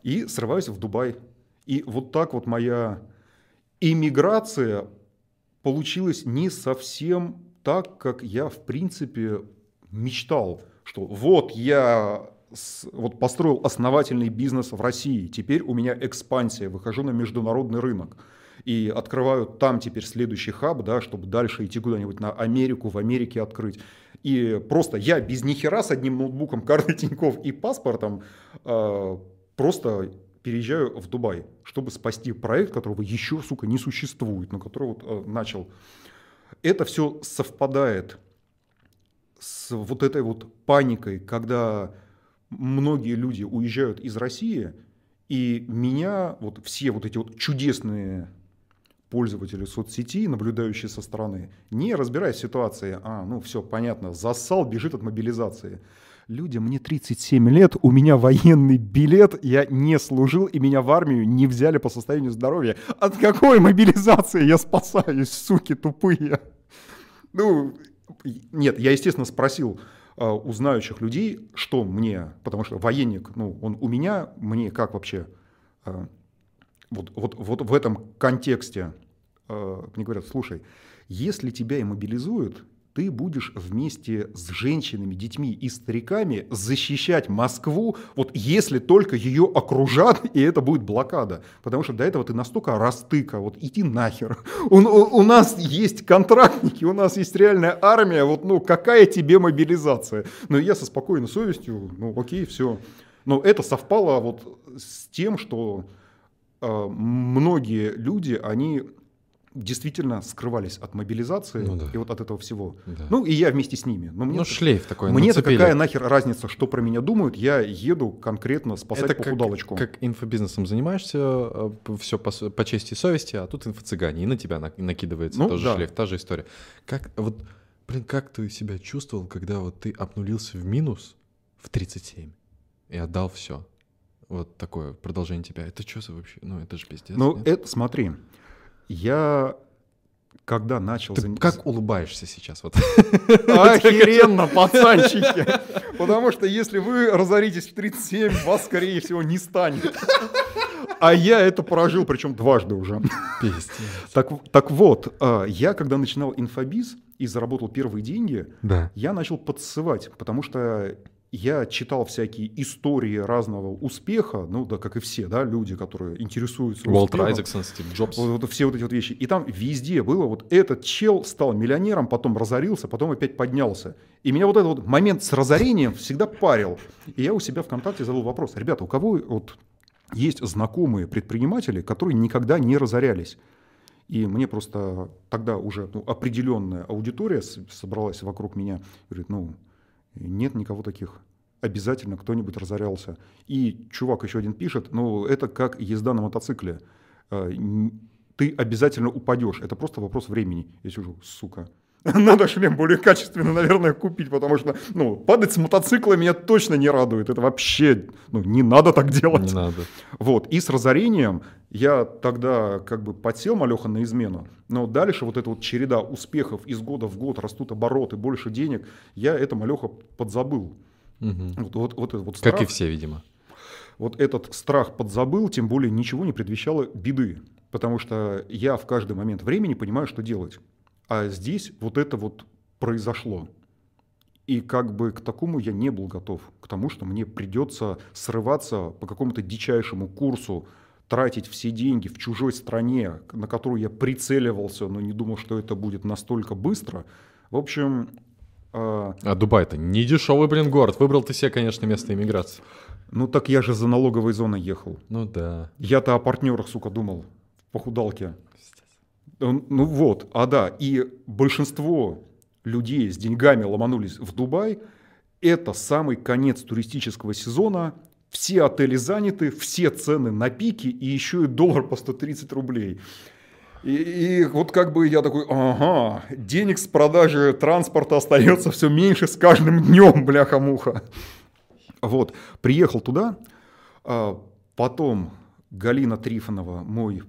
И срываюсь в Дубай. И вот так вот моя иммиграция получилась не совсем так, как я в принципе мечтал, что вот я вот построил основательный бизнес в России. Теперь у меня экспансия, выхожу на международный рынок. И открываю там теперь следующий хаб, да, чтобы дальше идти куда-нибудь на Америку, в Америке открыть. И просто я без нихера с одним ноутбуком, картой Тинькофф и паспортом э, просто переезжаю в Дубай, чтобы спасти проект, которого еще, сука, не существует, но который вот э, начал. Это все совпадает с вот этой вот паникой, когда многие люди уезжают из России, и меня вот все вот эти вот чудесные пользователи соцсети, наблюдающие со стороны, не разбираясь в ситуации, а, ну все, понятно, засал, бежит от мобилизации. Люди, мне 37 лет, у меня военный билет, я не служил, и меня в армию не взяли по состоянию здоровья. От какой мобилизации я спасаюсь, суки тупые? Ну, нет, я, естественно, спросил э, у знающих людей, что мне, потому что военник, ну, он у меня, мне как вообще, э, вот, вот, вот в этом контексте, мне говорят, слушай, если тебя и мобилизуют, ты будешь вместе с женщинами, детьми и стариками защищать Москву, вот если только ее окружат, и это будет блокада. Потому что до этого ты настолько растыка, вот иди нахер. У, у, у нас есть контрактники, у нас есть реальная армия, вот ну какая тебе мобилизация? Но я со спокойной совестью, ну окей, все. Но это совпало вот с тем, что э, многие люди, они действительно скрывались от мобилизации ну, да. и вот от этого всего. Да. Ну и я вместе с ними. Но мне ну шлейф такой. Мне-то какая нахер разница, что про меня думают, я еду конкретно спасать Это похудалочку. Как, как инфобизнесом занимаешься, э, все по, по чести и совести, а тут инфо-цыгане, и на тебя накидывается ну, тоже да. шлейф, та же история. Как, вот, блин, как ты себя чувствовал, когда вот ты обнулился в минус в 37 и отдал все? Вот такое продолжение тебя. Это что за вообще? Ну, это же пиздец. Ну, нет? это, смотри, я когда начал... Ты как улыбаешься сейчас? Вот. Охеренно, пацанчики! Потому что если вы разоритесь в 37, вас, скорее всего, не станет. А я это прожил, причем дважды уже. Так, так вот, а, я когда начинал инфобиз и заработал первые деньги, да. я начал подсывать, потому что я читал всякие истории разного успеха, ну да, как и все, да, люди, которые интересуются успехом. Айзексон, Стив Джобс. Вот, вот, все вот эти вот вещи. И там везде было вот этот чел стал миллионером, потом разорился, потом опять поднялся. И меня вот этот вот момент с разорением всегда парил. И я у себя ВКонтакте задал вопрос. Ребята, у кого вот есть знакомые предприниматели, которые никогда не разорялись? И мне просто тогда уже ну, определенная аудитория собралась вокруг меня. Говорит, ну, нет никого таких. Обязательно кто-нибудь разорялся. И чувак еще один пишет, ну это как езда на мотоцикле. Э, ты обязательно упадешь. Это просто вопрос времени. Я сижу, сука. Надо шлем более качественный, наверное, купить, потому что ну, падать с мотоцикла меня точно не радует. Это вообще ну, не надо так делать. Не надо. Вот. И с разорением я тогда как бы подсел малеха на измену, но дальше вот эта вот череда успехов из года в год, растут обороты, больше денег, я это малеха подзабыл. Угу. Вот, вот, вот, вот страх, как и все, видимо. Вот этот страх подзабыл, тем более ничего не предвещало беды. Потому что я в каждый момент времени понимаю, что делать. А здесь вот это вот произошло. И как бы к такому я не был готов, к тому, что мне придется срываться по какому-то дичайшему курсу, тратить все деньги в чужой стране, на которую я прицеливался, но не думал, что это будет настолько быстро. В общем... Э... А Дубай-то не дешевый, блин, город. Выбрал ты себе, конечно, место иммиграции. Ну так я же за налоговой зоной ехал. Ну да. Я-то о партнерах, сука, думал. В похудалке. Ну вот, а да, и большинство людей с деньгами ломанулись в Дубай. Это самый конец туристического сезона. Все отели заняты, все цены на пике и еще и доллар по 130 рублей. И, и вот как бы я такой, ага, денег с продажи транспорта остается все меньше с каждым днем, бляха-муха. Вот, приехал туда, а потом Галина Трифонова, мой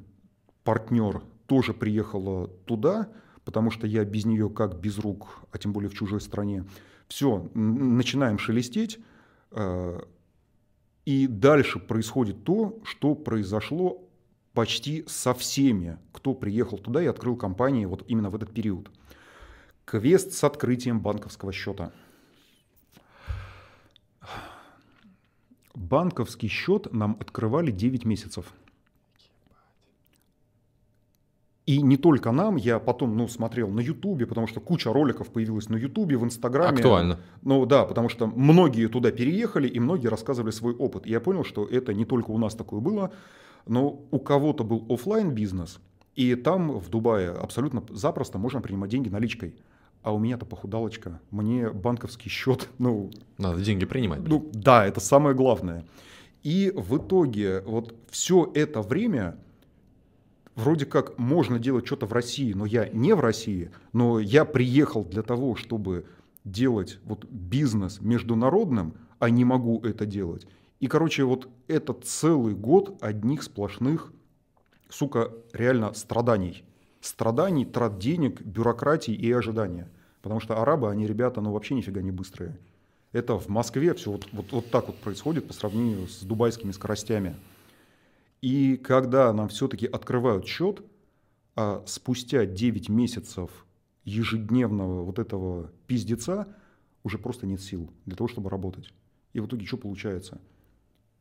партнер тоже приехала туда, потому что я без нее как без рук, а тем более в чужой стране. Все, начинаем шелестеть, э, и дальше происходит то, что произошло почти со всеми, кто приехал туда и открыл компании вот именно в этот период. Квест с открытием банковского счета. банковский счет нам открывали 9 месяцев. И не только нам, я потом ну, смотрел на Ютубе, потому что куча роликов появилась на Ютубе, в Инстаграме. Актуально. Ну да, потому что многие туда переехали, и многие рассказывали свой опыт. И я понял, что это не только у нас такое было, но у кого-то был офлайн бизнес и там в Дубае абсолютно запросто можно принимать деньги наличкой. А у меня-то похудалочка, мне банковский счет, ну... Надо деньги принимать. Ну да, это самое главное. И в итоге вот все это время вроде как можно делать что-то в России, но я не в России, но я приехал для того, чтобы делать вот бизнес международным, а не могу это делать. И, короче, вот этот целый год одних сплошных, сука, реально страданий. Страданий, трат денег, бюрократии и ожидания. Потому что арабы, они, ребята, ну вообще нифига не быстрые. Это в Москве все вот, вот, вот так вот происходит по сравнению с дубайскими скоростями. И когда нам все-таки открывают счет, а спустя 9 месяцев ежедневного вот этого пиздеца уже просто нет сил для того, чтобы работать. И в итоге что получается?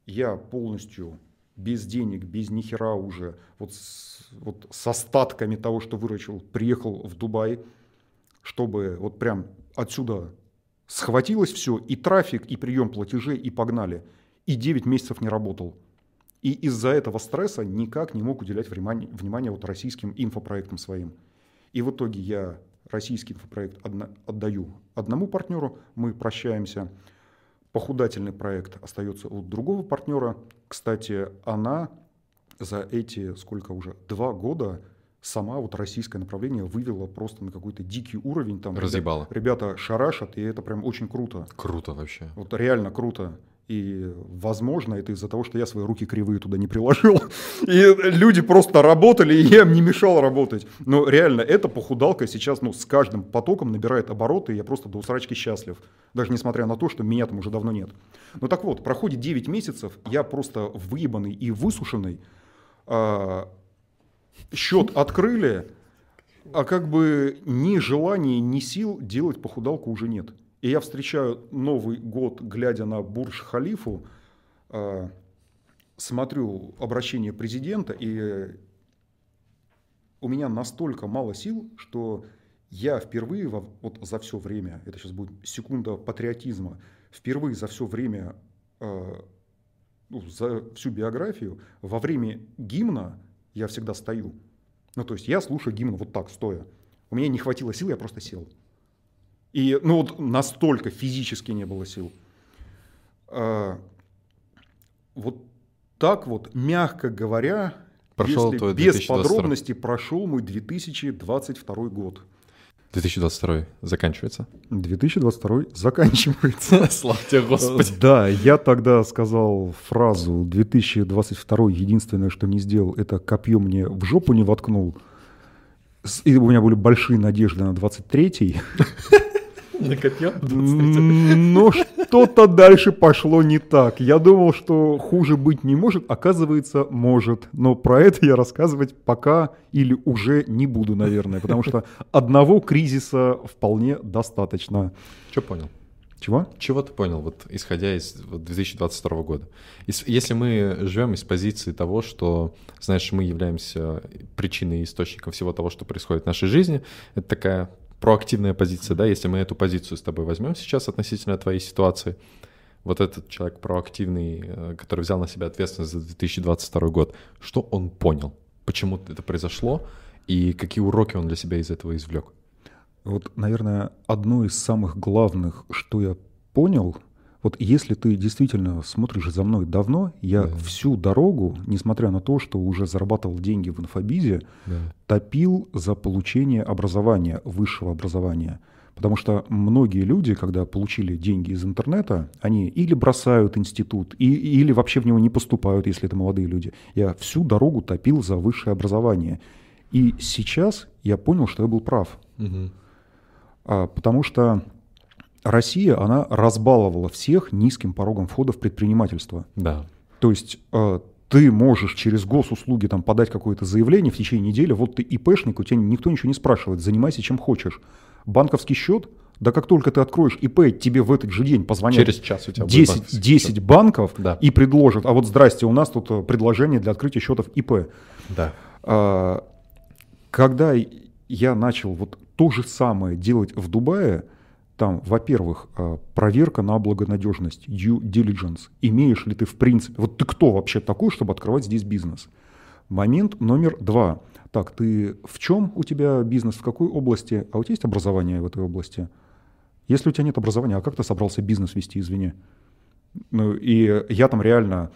Я полностью без денег, без нихера уже, вот с, вот с остатками того, что выручил, приехал в Дубай, чтобы вот прям отсюда схватилось все, и трафик, и прием платежей, и погнали. И 9 месяцев не работал. И из-за этого стресса никак не мог уделять внимание, внимание вот российским инфопроектам своим. И в итоге я российский инфопроект отдаю одному партнеру, мы прощаемся. Похудательный проект остается у другого партнера. Кстати, она за эти, сколько уже, два года сама вот российское направление вывела просто на какой-то дикий уровень. Там Разъебала. Ребята, ребята шарашат, и это прям очень круто. Круто вообще. Вот реально круто. И, возможно, это из-за того, что я свои руки кривые туда не приложил. И люди просто работали, и я им не мешал работать. Но реально, эта похудалка сейчас ну, с каждым потоком набирает обороты, и я просто до усрачки счастлив. Даже несмотря на то, что меня там уже давно нет. Ну так вот, проходит 9 месяцев, я просто выебанный и высушенный. А, счет открыли, а как бы ни желания, ни сил делать похудалку уже нет. И я встречаю Новый год, глядя на Бурж-Халифу, э, смотрю обращение президента, и у меня настолько мало сил, что я впервые во, вот за все время, это сейчас будет секунда патриотизма, впервые за все время, э, ну, за всю биографию, во время гимна я всегда стою. Ну, то есть я слушаю гимн вот так, стоя. У меня не хватило сил, я просто сел. И ну вот настолько физически не было сил. А, вот так вот, мягко говоря, прошел если без подробностей, прошел мой 2022 год. 2022 заканчивается? 2022 заканчивается. Слава тебе, Господи. Да, я тогда сказал фразу 2022 единственное, что не сделал, это копье мне в жопу не воткнул. И у меня были большие надежды на 23-й. На копье? Но что-то дальше пошло не так. Я думал, что хуже быть не может, оказывается, может. Но про это я рассказывать пока или уже не буду, наверное, потому что одного кризиса вполне достаточно. Что понял? Чего? Чего ты понял, вот исходя из вот, 2022 года? Если мы живем из позиции того, что, знаешь, мы являемся причиной и источником всего того, что происходит в нашей жизни, это такая проактивная позиция, да, если мы эту позицию с тобой возьмем сейчас относительно твоей ситуации, вот этот человек проактивный, э, который взял на себя ответственность за 2022 год, что он понял? Почему это произошло? И какие уроки он для себя из этого извлек? Вот, наверное, одно из самых главных, что я понял — вот если ты действительно смотришь за мной давно, я да. всю дорогу, несмотря на то, что уже зарабатывал деньги в инфобизе, да. топил за получение образования, высшего образования. Потому что многие люди, когда получили деньги из интернета, они или бросают институт, и, или вообще в него не поступают, если это молодые люди. Я всю дорогу топил за высшее образование. И сейчас я понял, что я был прав. Угу. А, потому что Россия, она разбаловала всех низким порогом входа в предпринимательство. Да. То есть э, ты можешь через госуслуги там, подать какое-то заявление в течение недели, вот ты ИПшник, у тебя никто ничего не спрашивает, занимайся чем хочешь. Банковский счет, Да как только ты откроешь ИП, тебе в этот же день позвонят Через час у тебя 10, будет 10 банков Да. и предложат, а вот здрасте, у нас тут э, предложение для открытия счетов ИП. Да. А, Когда я начал вот то же самое делать в Дубае, там, во-первых, а, проверка на благонадежность, due diligence. Имеешь ли ты в принципе, вот ты кто вообще такой, чтобы открывать здесь бизнес? Момент номер два. Так, ты в чем у тебя бизнес, в какой области, а у тебя есть образование в этой области? Если у тебя нет образования, а как ты собрался бизнес вести, извини? Ну, и я там реально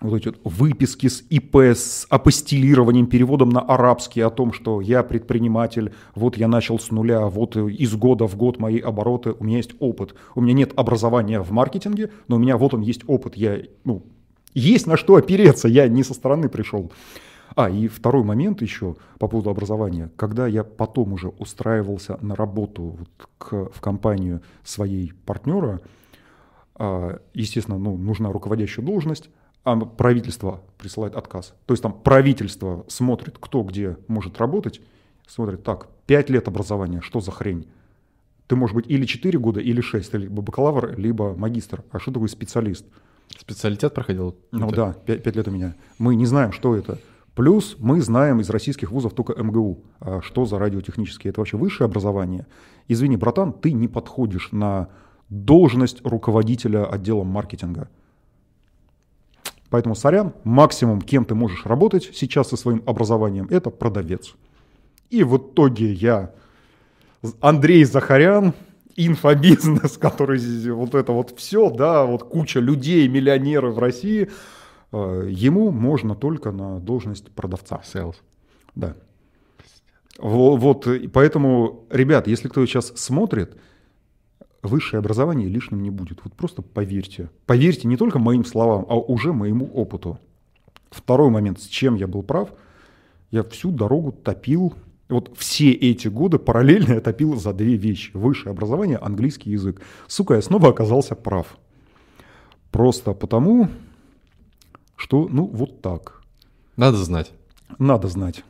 вот эти вот выписки с ИП, с апостилированием, переводом на арабский о том, что я предприниматель, вот я начал с нуля, вот из года в год мои обороты, у меня есть опыт. У меня нет образования в маркетинге, но у меня вот он есть опыт. Я, ну, есть на что опереться, я не со стороны пришел. А, и второй момент еще по поводу образования. Когда я потом уже устраивался на работу вот к, в компанию своей партнера, а, естественно, ну, нужна руководящая должность, а правительство присылает отказ. То есть там правительство смотрит, кто где может работать, смотрит, так, 5 лет образования, что за хрень? Ты можешь быть или 4 года, или 6, ты либо бакалавр, либо магистр. А что такое специалист? Специалитет проходил? Ну да, 5, лет у меня. Мы не знаем, что это. Плюс мы знаем из российских вузов только МГУ. А что за радиотехнические? Это вообще высшее образование. Извини, братан, ты не подходишь на должность руководителя отделом маркетинга. Поэтому, сорян, максимум, кем ты можешь работать сейчас со своим образованием, это продавец. И в итоге я, Андрей Захарян, инфобизнес, который вот это вот все, да, вот куча людей, миллионеры в России, э, ему можно только на должность продавца. Sales. Да. Во- Вот, и поэтому, ребят, если кто сейчас смотрит, высшее образование лишним не будет. Вот просто поверьте. Поверьте не только моим словам, а уже моему опыту. Второй момент, с чем я был прав, я всю дорогу топил, вот все эти годы параллельно я топил за две вещи. Высшее образование, английский язык. Сука, я снова оказался прав. Просто потому, что, ну, вот так. Надо знать. Надо знать.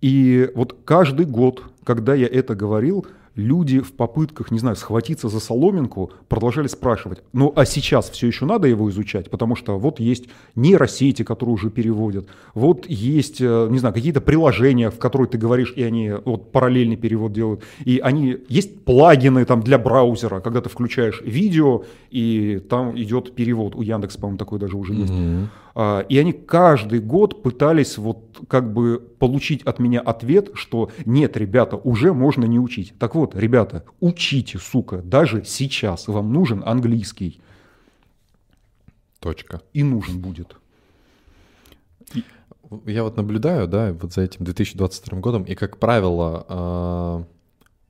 И вот каждый год, когда я это говорил, люди в попытках, не знаю, схватиться за соломинку, продолжали спрашивать, ну а сейчас все еще надо его изучать, потому что вот есть нейросети, которые уже переводят, вот есть, э, не знаю, какие-то приложения, в которые ты говоришь, и они вот параллельный перевод делают, и они, есть плагины там для браузера, когда ты включаешь видео, и там идет перевод, у Яндекс, по-моему, такой даже уже есть. А, И они каждый год пытались вот как бы получить от меня ответ, что нет, ребята, уже можно не учить. Так вот, ребята, учите, сука, даже сейчас вам нужен английский Точка. и нужен будет. Я вот наблюдаю, да, вот за этим 2022 годом, и, как правило, а,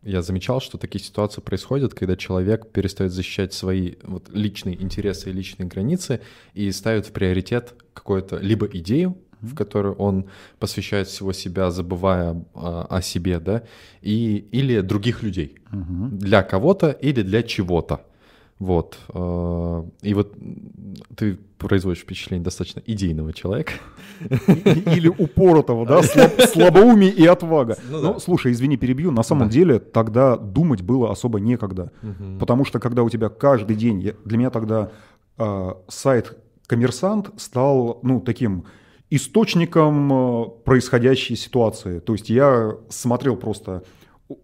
я замечал, что такие ситуации происходят, когда человек перестает защищать свои вот личные интересы и личные границы и ставит в приоритет какую-то либо идею, в которую он посвящает всего себя, забывая а, о себе, да, и, или других людей. Для кого-то или для чего-то. Вот. а, И вот ты производишь впечатление достаточно идейного человека. Или упоротого, да, слаб- слабоумие и отвага. Ну Ну, слушай, извини, перебью. На самом деле тогда думать было особо некогда. Потому что когда у тебя каждый день, для меня тогда а, сайт Коммерсант стал, ну, таким источником э, происходящей ситуации. То есть я смотрел просто,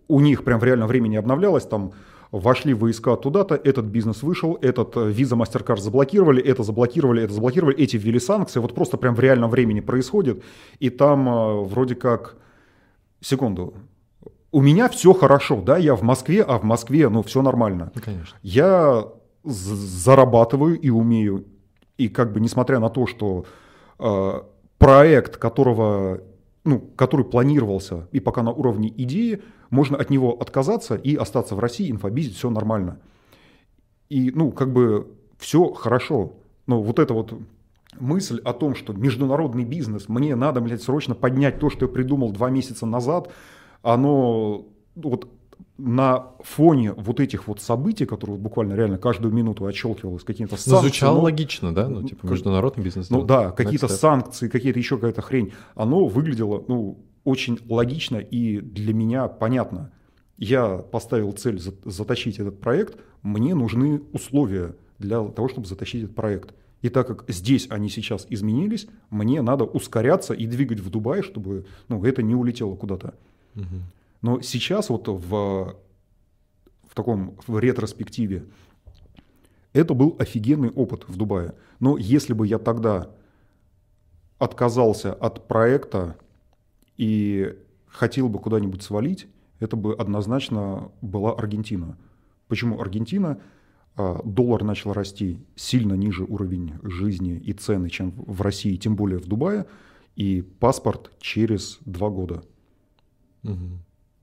у них прям в реальном времени обновлялось, там вошли войска туда-то, этот бизнес вышел, этот э, Visa, MasterCard заблокировали, это заблокировали, это заблокировали, эти ввели санкции, вот просто прям в реальном времени происходит, и там э, вроде как, секунду, у меня все хорошо, да, я в Москве, а в Москве, ну, все нормально. Ну, конечно. Я зарабатываю и умею. И как бы несмотря на то, что э, проект, которого, ну, который планировался и пока на уровне идеи, можно от него отказаться и остаться в России, инфобизить, все нормально. И, ну, как бы все хорошо. Но вот эта вот мысль о том, что международный бизнес, мне надо, блядь, срочно поднять то, что я придумал два месяца назад, оно вот на фоне вот этих вот событий, которые буквально реально каждую минуту отщелкивалось каким-то Ну, санкциями, звучало ну, логично. да? Ну, типа, международный бизнес. ну да, какие-то санкции, какие-то еще какая-то хрень, оно выглядело, ну, очень логично и для меня понятно. я поставил цель затащить этот проект, мне нужны условия для того, чтобы затащить этот проект. И так как здесь они сейчас изменились, мне надо ускоряться и двигать в Дубай, чтобы ну, это не улетело куда-то. Угу. Но сейчас вот в, в таком в ретроспективе это был офигенный опыт в Дубае. Но если бы я тогда отказался от проекта и хотел бы куда-нибудь свалить, это бы однозначно была Аргентина. Почему Аргентина? А, доллар начал расти сильно ниже уровень жизни и цены, чем в России, тем более в Дубае, и паспорт через два года. Угу.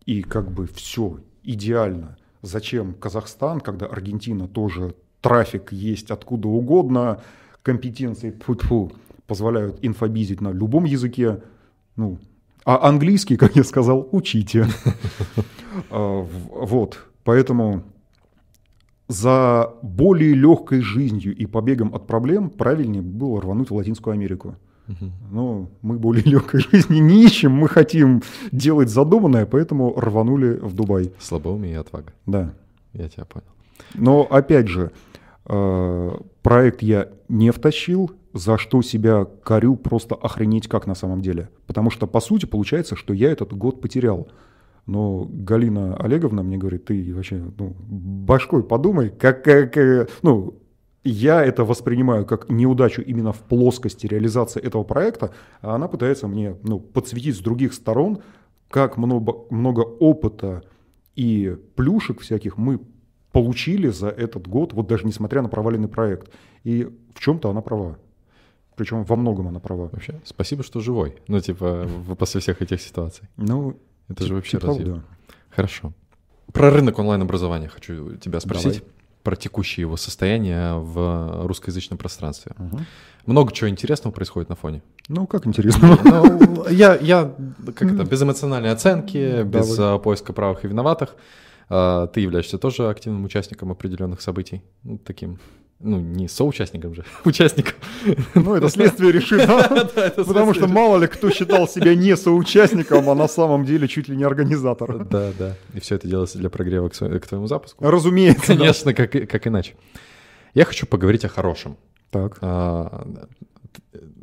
И как бы все идеально. Зачем Казахстан, когда Аргентина тоже трафик есть откуда угодно, компетенции тьфу -тьфу, позволяют инфобизить на любом языке. Ну, а английский, как я сказал, учите. А, вот, поэтому за более легкой жизнью и побегом от проблем правильнее было рвануть в Латинскую Америку. Но мы более легкой жизни не ищем, мы хотим делать задуманное, поэтому рванули в Дубай. Слабоумие и отвага. Да. Я тебя понял. Но опять же, э, проект я не втащил, за что себя корю просто охренеть как на самом деле. Потому что, по сути, получается, что я этот год потерял. Но Галина Олеговна мне говорит, ты вообще ну, башкой подумай, как, как, э, ну, я это воспринимаю как неудачу именно в плоскости реализации этого проекта, а она пытается мне ну, подсветить с других сторон, как много, много опыта и плюшек всяких мы получили за этот год, вот даже несмотря на проваленный проект. И в чем-то она права. Причем во многом она права. Вообще, спасибо, что живой. Ну, типа, после всех этих ситуаций. Ну, это же вообще разве... Да. Хорошо. Про рынок онлайн-образования хочу тебя спросить. Давай. Про текущее его состояние в русскоязычном пространстве. Угу. Много чего интересного происходит на фоне. Ну, как интересно. Ну, я, я как это, без эмоциональной оценки, без Давай. поиска правых и виноватых. А, ты являешься тоже активным участником определенных событий, ну, таким ну, не соучастником же, участником. Ну, это следствие решит, Потому что мало ли кто считал себя не соучастником, а на самом деле чуть ли не организатор. Да, да. И все это делается для прогрева к твоему запуску. Разумеется. Конечно, как, иначе. Я хочу поговорить о хорошем. Так. А,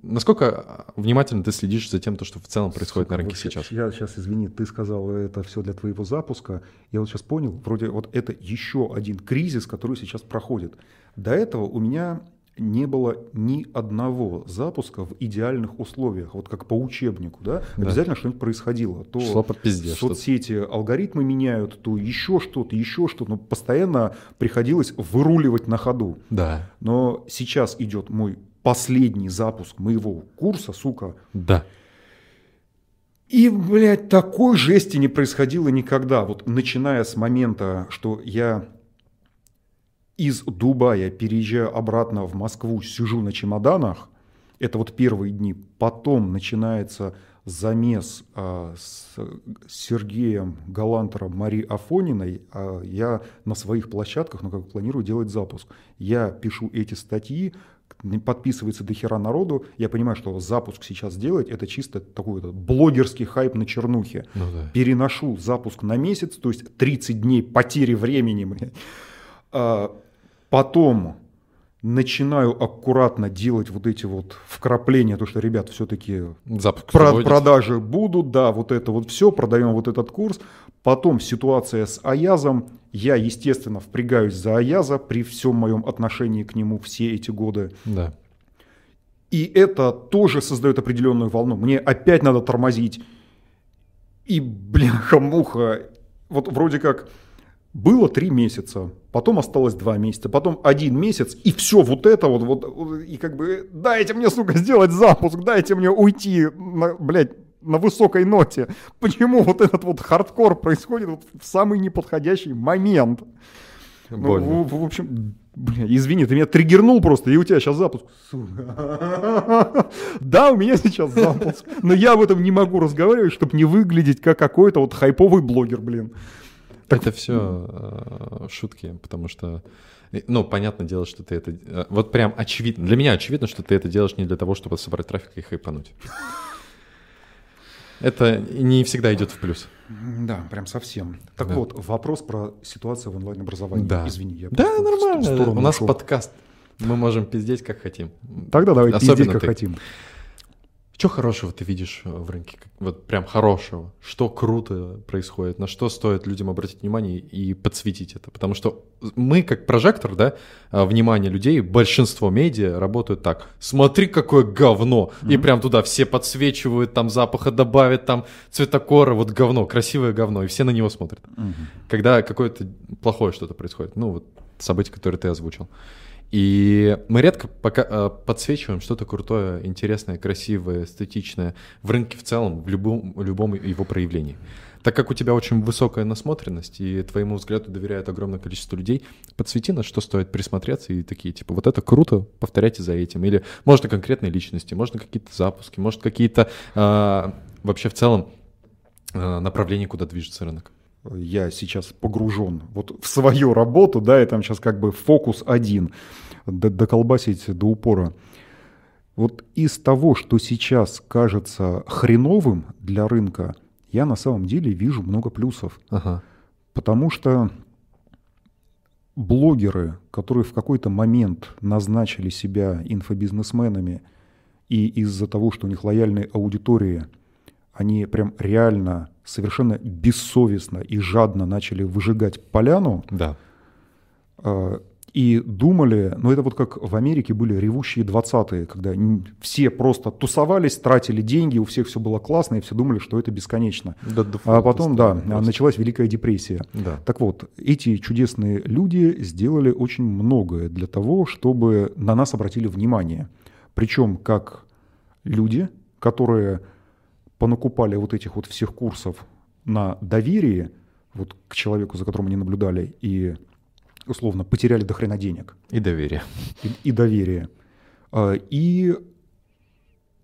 насколько внимательно ты следишь за тем, то, что в целом происходит Сука, на рынке вот сейчас? Я сейчас, извини, ты сказал, это все для твоего запуска. Я вот сейчас понял, вроде вот это еще один кризис, который сейчас проходит. До этого у меня не было ни одного запуска в идеальных условиях, вот как по учебнику, да, да. обязательно что-нибудь происходило. То Шло по пизде соцсети алгоритмы меняют, то еще что-то, еще что-то, но постоянно приходилось выруливать на ходу. Да. Но сейчас идет мой последний запуск моего курса, сука. Да. И, блядь, такой жести не происходило никогда. Вот начиная с момента, что я из Дубая переезжаю обратно в Москву, сижу на чемоданах, это вот первые дни, потом начинается замес а, с Сергеем Галантером, Мари Афониной, а я на своих площадках, ну как планирую делать запуск. Я пишу эти статьи, подписывается до хера народу, я понимаю, что запуск сейчас делать, это чисто такой вот блогерский хайп на чернухе. Ну, да. Переношу запуск на месяц, то есть 30 дней потери времени. А, Потом начинаю аккуратно делать вот эти вот вкрапления, то, что, ребят, все-таки про продажи будут, да, вот это вот все, продаем вот этот курс. Потом ситуация с Аязом, я, естественно, впрягаюсь за Аяза при всем моем отношении к нему все эти годы. Да. И это тоже создает определенную волну. Мне опять надо тормозить. И, бляха-муха, вот вроде как было три месяца, потом осталось два месяца, потом один месяц, и все вот это вот, вот, и как бы, дайте мне, сука, сделать запуск, дайте мне уйти, на, блядь, на высокой ноте. Почему вот этот вот хардкор происходит вот в самый неподходящий момент? Ну, в, в общем, бля, извини, ты меня триггернул просто, и у тебя сейчас запуск. Да, у меня сейчас запуск, но я об этом не могу разговаривать, чтобы не выглядеть как какой-то вот хайповый блогер, блин. Это все э, шутки, потому что, ну, понятное дело, что ты это... Э, вот прям очевидно, для меня очевидно, что ты это делаешь не для того, чтобы собрать трафик и хайпануть. Это не всегда идет в плюс. Да, прям совсем. Так Да. вот, вопрос про ситуацию в онлайн-образовании. Да. Извини, я Да, нормально. У нас ушел. подкаст. Мы можем пиздеть как хотим. Тогда давай Особенно пиздеть, как ты. хотим. Что хорошего ты видишь э, в рынке? Вот прям хорошего. Что круто происходит? На что стоит людям обратить внимание и подсветить это? Потому что мы, как прожектор, да, э, внимание людей, большинство медиа работают так. Смотри, какое говно! И прям туда все подсвечивают, там запаха добавят, там цветокора, вот говно, красивое говно, и все на него смотрят. Когда какое-то плохое что-то происходит. Ну, вот событие, которое ты озвучил. И мы редко пока, э, подсвечиваем что-то крутое, интересное, красивое, эстетичное в рынке в целом, в любом, любом его проявлении. Так как у тебя очень высокая насмотренность, и твоему взгляду доверяет огромное количество людей, подсвети, на что стоит присмотреться, и такие, типа, вот это круто, повторяйте за этим. Или можно конкретные личности, можно какие-то запуски, может какие-то э, вообще в целом э, направления, куда движется рынок. Я сейчас погружен вот в свою работу, да, и там сейчас как бы фокус один, доколбасить до упора. Вот из того, что сейчас кажется хреновым для рынка, я на самом деле вижу много плюсов. Ага. Потому что блогеры, которые в какой-то момент назначили себя инфобизнесменами, и из-за того, что у них лояльные аудитории, они прям реально совершенно бессовестно и жадно начали выжигать поляну, Да. э, и думали, ну это вот как в Америке были ревущие 20-е, когда все просто тусовались, тратили деньги, у всех все было классно, и все думали, что это бесконечно. До А потом, да, просто. началась Великая депрессия. Да. Так вот, эти чудесные люди сделали очень многое для того, чтобы на нас обратили внимание. Причем как люди, которые понакупали вот этих вот всех курсов на доверие вот к человеку, за которым они наблюдали, и условно потеряли до хрена денег И доверие. и, и доверие. А, И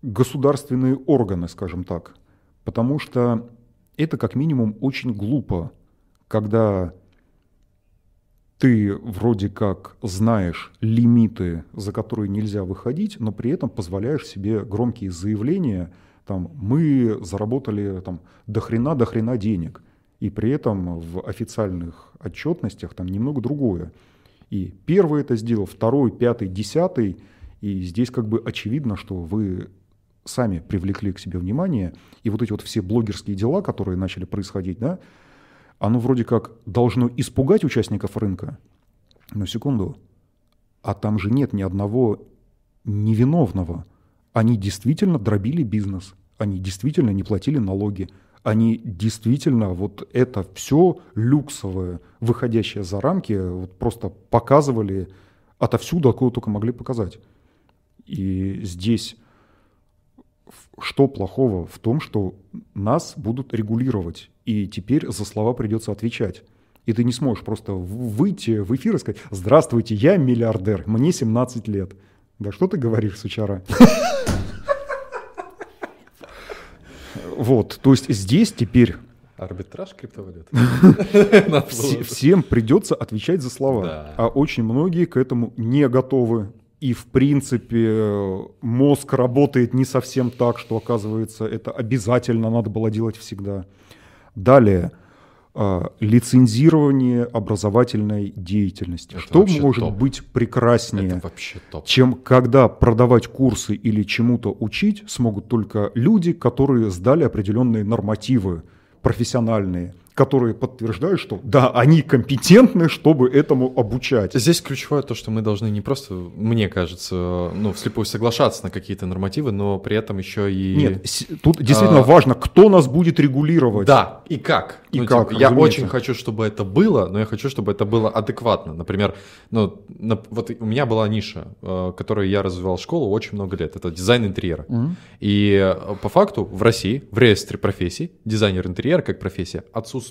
государственные органы, скажем так. Потому что это как минимум очень глупо, когда ты вроде как знаешь лимиты, за которые нельзя выходить, но при этом позволяешь себе громкие заявления, там, мы заработали там, до хрена, до хрена денег. И при этом в официальных отчетностях там немного другое. И первый это сделал, второй, пятый, десятый. И здесь как бы очевидно, что вы сами привлекли к себе внимание. И вот эти вот все блогерские дела, которые начали происходить, да, оно вроде как должно испугать участников рынка. Но секунду, а там же нет ни одного невиновного. Они действительно дробили бизнес, они действительно не платили налоги, они действительно вот это все люксовое, выходящее за рамки, вот просто показывали отовсюду, откуда только могли показать. И здесь что плохого в том, что нас будут регулировать, и теперь за слова придется отвечать. И ты не сможешь просто выйти в эфир и сказать «Здравствуйте, я миллиардер, мне 17 лет». Да что ты говоришь, сучара? Вот, то есть здесь теперь Арбитраж криптовалют. Всем придется отвечать за слова. А очень многие к этому не готовы. И в принципе мозг работает не совсем так, что оказывается это обязательно надо было делать всегда. Далее. А, Лицензирование образовательной деятельности. Это что может топ. быть прекраснее? Это вообще топ. чем когда продавать курсы или чему-то учить смогут только люди, которые сдали определенные нормативы профессиональные, которые подтверждают, что да, они компетентны, чтобы этому обучать. Здесь ключевое то, что мы должны не просто, мне кажется, ну, вслепую соглашаться на какие-то нормативы, но при этом еще и... Нет, тут действительно А, важно, кто нас будет регулировать. Да, и как. И Ну, как, типа, я очень хочу, чтобы это было, но я хочу, чтобы это было адекватно. Например, ну, на- вот у меня была ниша, э, которую я развивал школу очень много лет. Это дизайн интерьера. Мгм. И э, по факту в России, в реестре профессий, дизайнер интерьера как профессия отсутствует.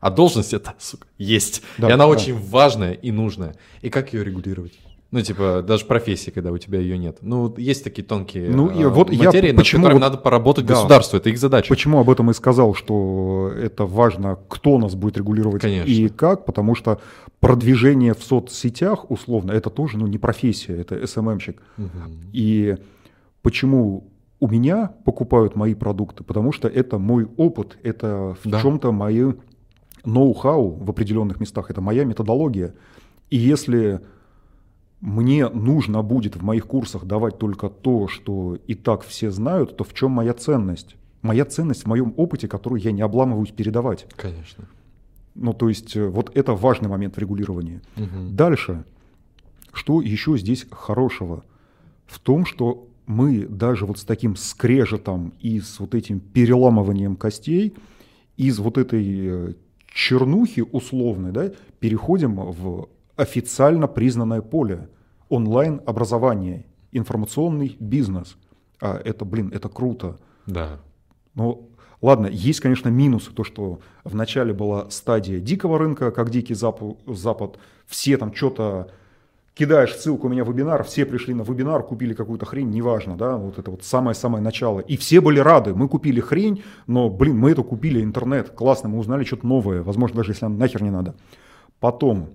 А должность это, сука, есть. Да, и она да. очень важная и нужная. И как ее регулировать? Ну, типа, даже профессии, когда у тебя ее нет. Ну, есть такие тонкие Ну, и э, вот я материи, над почему которыми вот- надо поработать Да. государству. Это их задача. Почему об этом и сказал, что это важно, кто нас будет регулировать Конечно. и как, потому что продвижение в соцсетях, условно, это тоже ну, не профессия, это СММщик. Мгм. И почему у меня покупают мои продукты, потому что это мой опыт, это в Да. чем-то мои ноу-хау в определенных местах, это моя методология. И если мне нужно будет в моих курсах давать только то, что и так все знают, то в чем моя ценность? Моя ценность в моем опыте, которую я не обламываюсь передавать. Конечно. Ну, то есть э, вот это важный момент в регулировании. Мгм. Дальше, что еще здесь хорошего? В том, что мы даже вот с таким скрежетом и с вот этим переламыванием костей из вот этой э, чернухи условной, да, переходим в официально признанное поле онлайн-образование, информационный бизнес. А это, блин, это круто. Да. Ну, ладно, есть, конечно, минусы, то, что вначале была стадия дикого рынка, как дикий запад, все там что-то кидаешь ссылку у меня в вебинар, все пришли на вебинар, купили какую-то хрень, неважно, да, вот это вот самое-самое начало. И все были рады, мы купили хрень, но, блин, мы это купили, интернет, классно, мы узнали что-то новое, возможно, даже если нам нахер не надо. Потом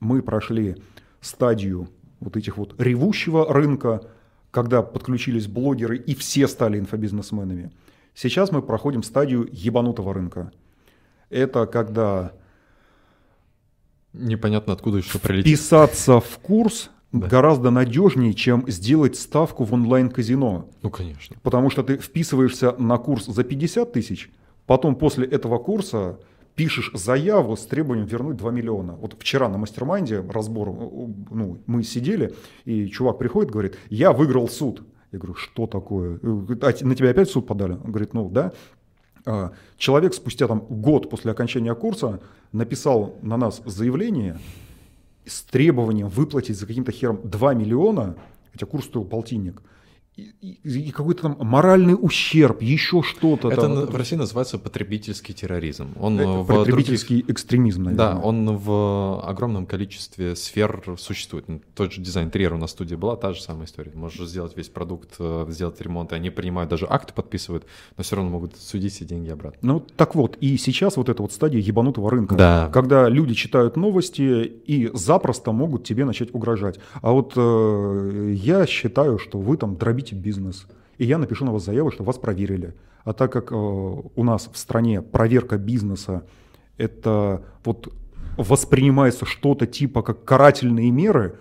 мы прошли стадию вот этих вот ревущего рынка, когда подключились блогеры и все стали инфобизнесменами. Сейчас мы проходим стадию ебанутого рынка. Это когда Непонятно, откуда еще прилетит. писаться в курс Да. гораздо надежнее, чем сделать ставку в онлайн-казино. Ну, конечно. Потому что ты вписываешься на курс за 50 тысяч, потом после этого курса пишешь заяву с требованием вернуть 2 миллиона. Вот вчера на mastermind е разбор, ну, мы сидели, и чувак приходит, говорит, я выиграл суд. Я говорю, что такое? Говорит, «А на тебя опять суд подали? Он говорит, ну да. А, Человек спустя там год после окончания курса написал на нас заявление с требованием выплатить за каким-то хером 2 миллиона, хотя курс стоил полтинник, и, какой-то там моральный ущерб, еще что-то. Это там. в России называется потребительский терроризм. Он Это в других- потребительский экстремизм, наверное. Да, он в огромном количестве сфер существует. Ну, Тот же дизайн интерьера у нас студии была та же самая история. Можешь сделать весь продукт, э, сделать ремонт, и они принимают, даже акты подписывают, но все равно могут судить все деньги обратно. Ну, так вот, и сейчас вот эта вот стадия ебанутого рынка, Да. когда люди читают новости и запросто могут тебе начать угрожать. А вот э, я считаю, что вы там дробите бизнес, и я напишу на вас заяву, что вас проверили. А так как э, у нас в стране проверка бизнеса это вот воспринимается что-то типа как карательные меры,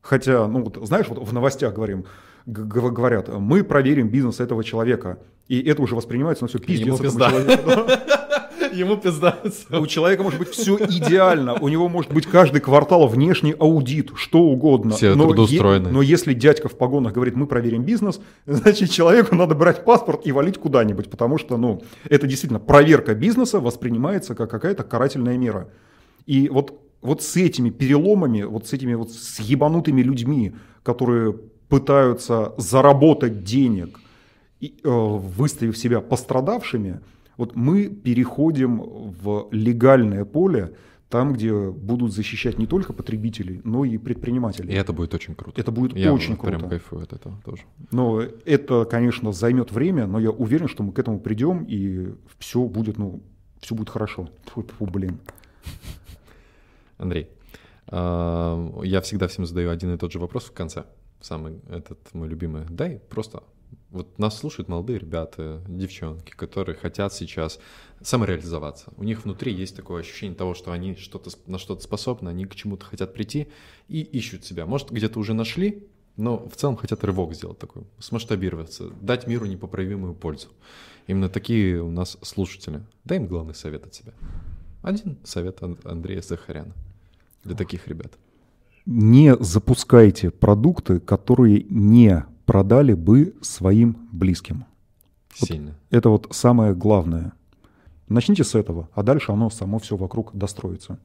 хотя, ну вот знаешь, вот в новостях говорим, говорят, мы проверим бизнес этого человека, и это уже воспринимается, ну все, пиздец этому человеку. Ему пиздается. У человека может быть все идеально, у него может быть каждый квартал внешний аудит, что угодно. Все но, трудоустроены. но если дядька в погонах говорит, мы проверим бизнес, значит человеку надо брать паспорт и валить куда-нибудь, потому что, ну, это действительно проверка бизнеса воспринимается как какая-то карательная мера. И вот, вот с этими переломами, вот с этими вот с ебанутыми людьми, которые пытаются заработать денег, и, э, выставив себя пострадавшими, вот мы переходим в легальное поле, там, где будут защищать не только потребителей, но и предпринимателей. И это будет очень круто. Это будет Я очень вот прям круто. кайфую от этого тоже. Но это, конечно, займет время, но я уверен, что мы к этому придем, и все будет, ну, все будет хорошо. Фу, фу, блин. Андрей, а, я всегда всем задаю один и тот же вопрос в конце. Самый этот мой любимый. Дай просто. Вот нас слушают молодые ребята, девчонки, которые хотят сейчас самореализоваться. У них внутри есть такое ощущение того, что они что-то, на что-то способны, они к чему-то хотят прийти и ищут себя. Может, где-то уже нашли, но в целом хотят рывок сделать такой, смасштабироваться, дать миру непоправимую пользу. Именно такие у нас слушатели. Дай им главный совет от себя. Один совет Ан- Андрея Захаряна для таких ребят. Не запускайте продукты, которые не продали бы своим близким. Вот Сильно. Это вот самое главное. Начните с этого, а дальше оно само все вокруг достроится.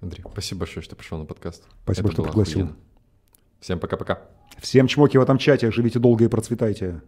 Андрей, спасибо большое, что пришел на подкаст. Спасибо, Это что пригласил. охуенно. Всем пока-пока. Всем чмоки в этом чате, живите долго и процветайте.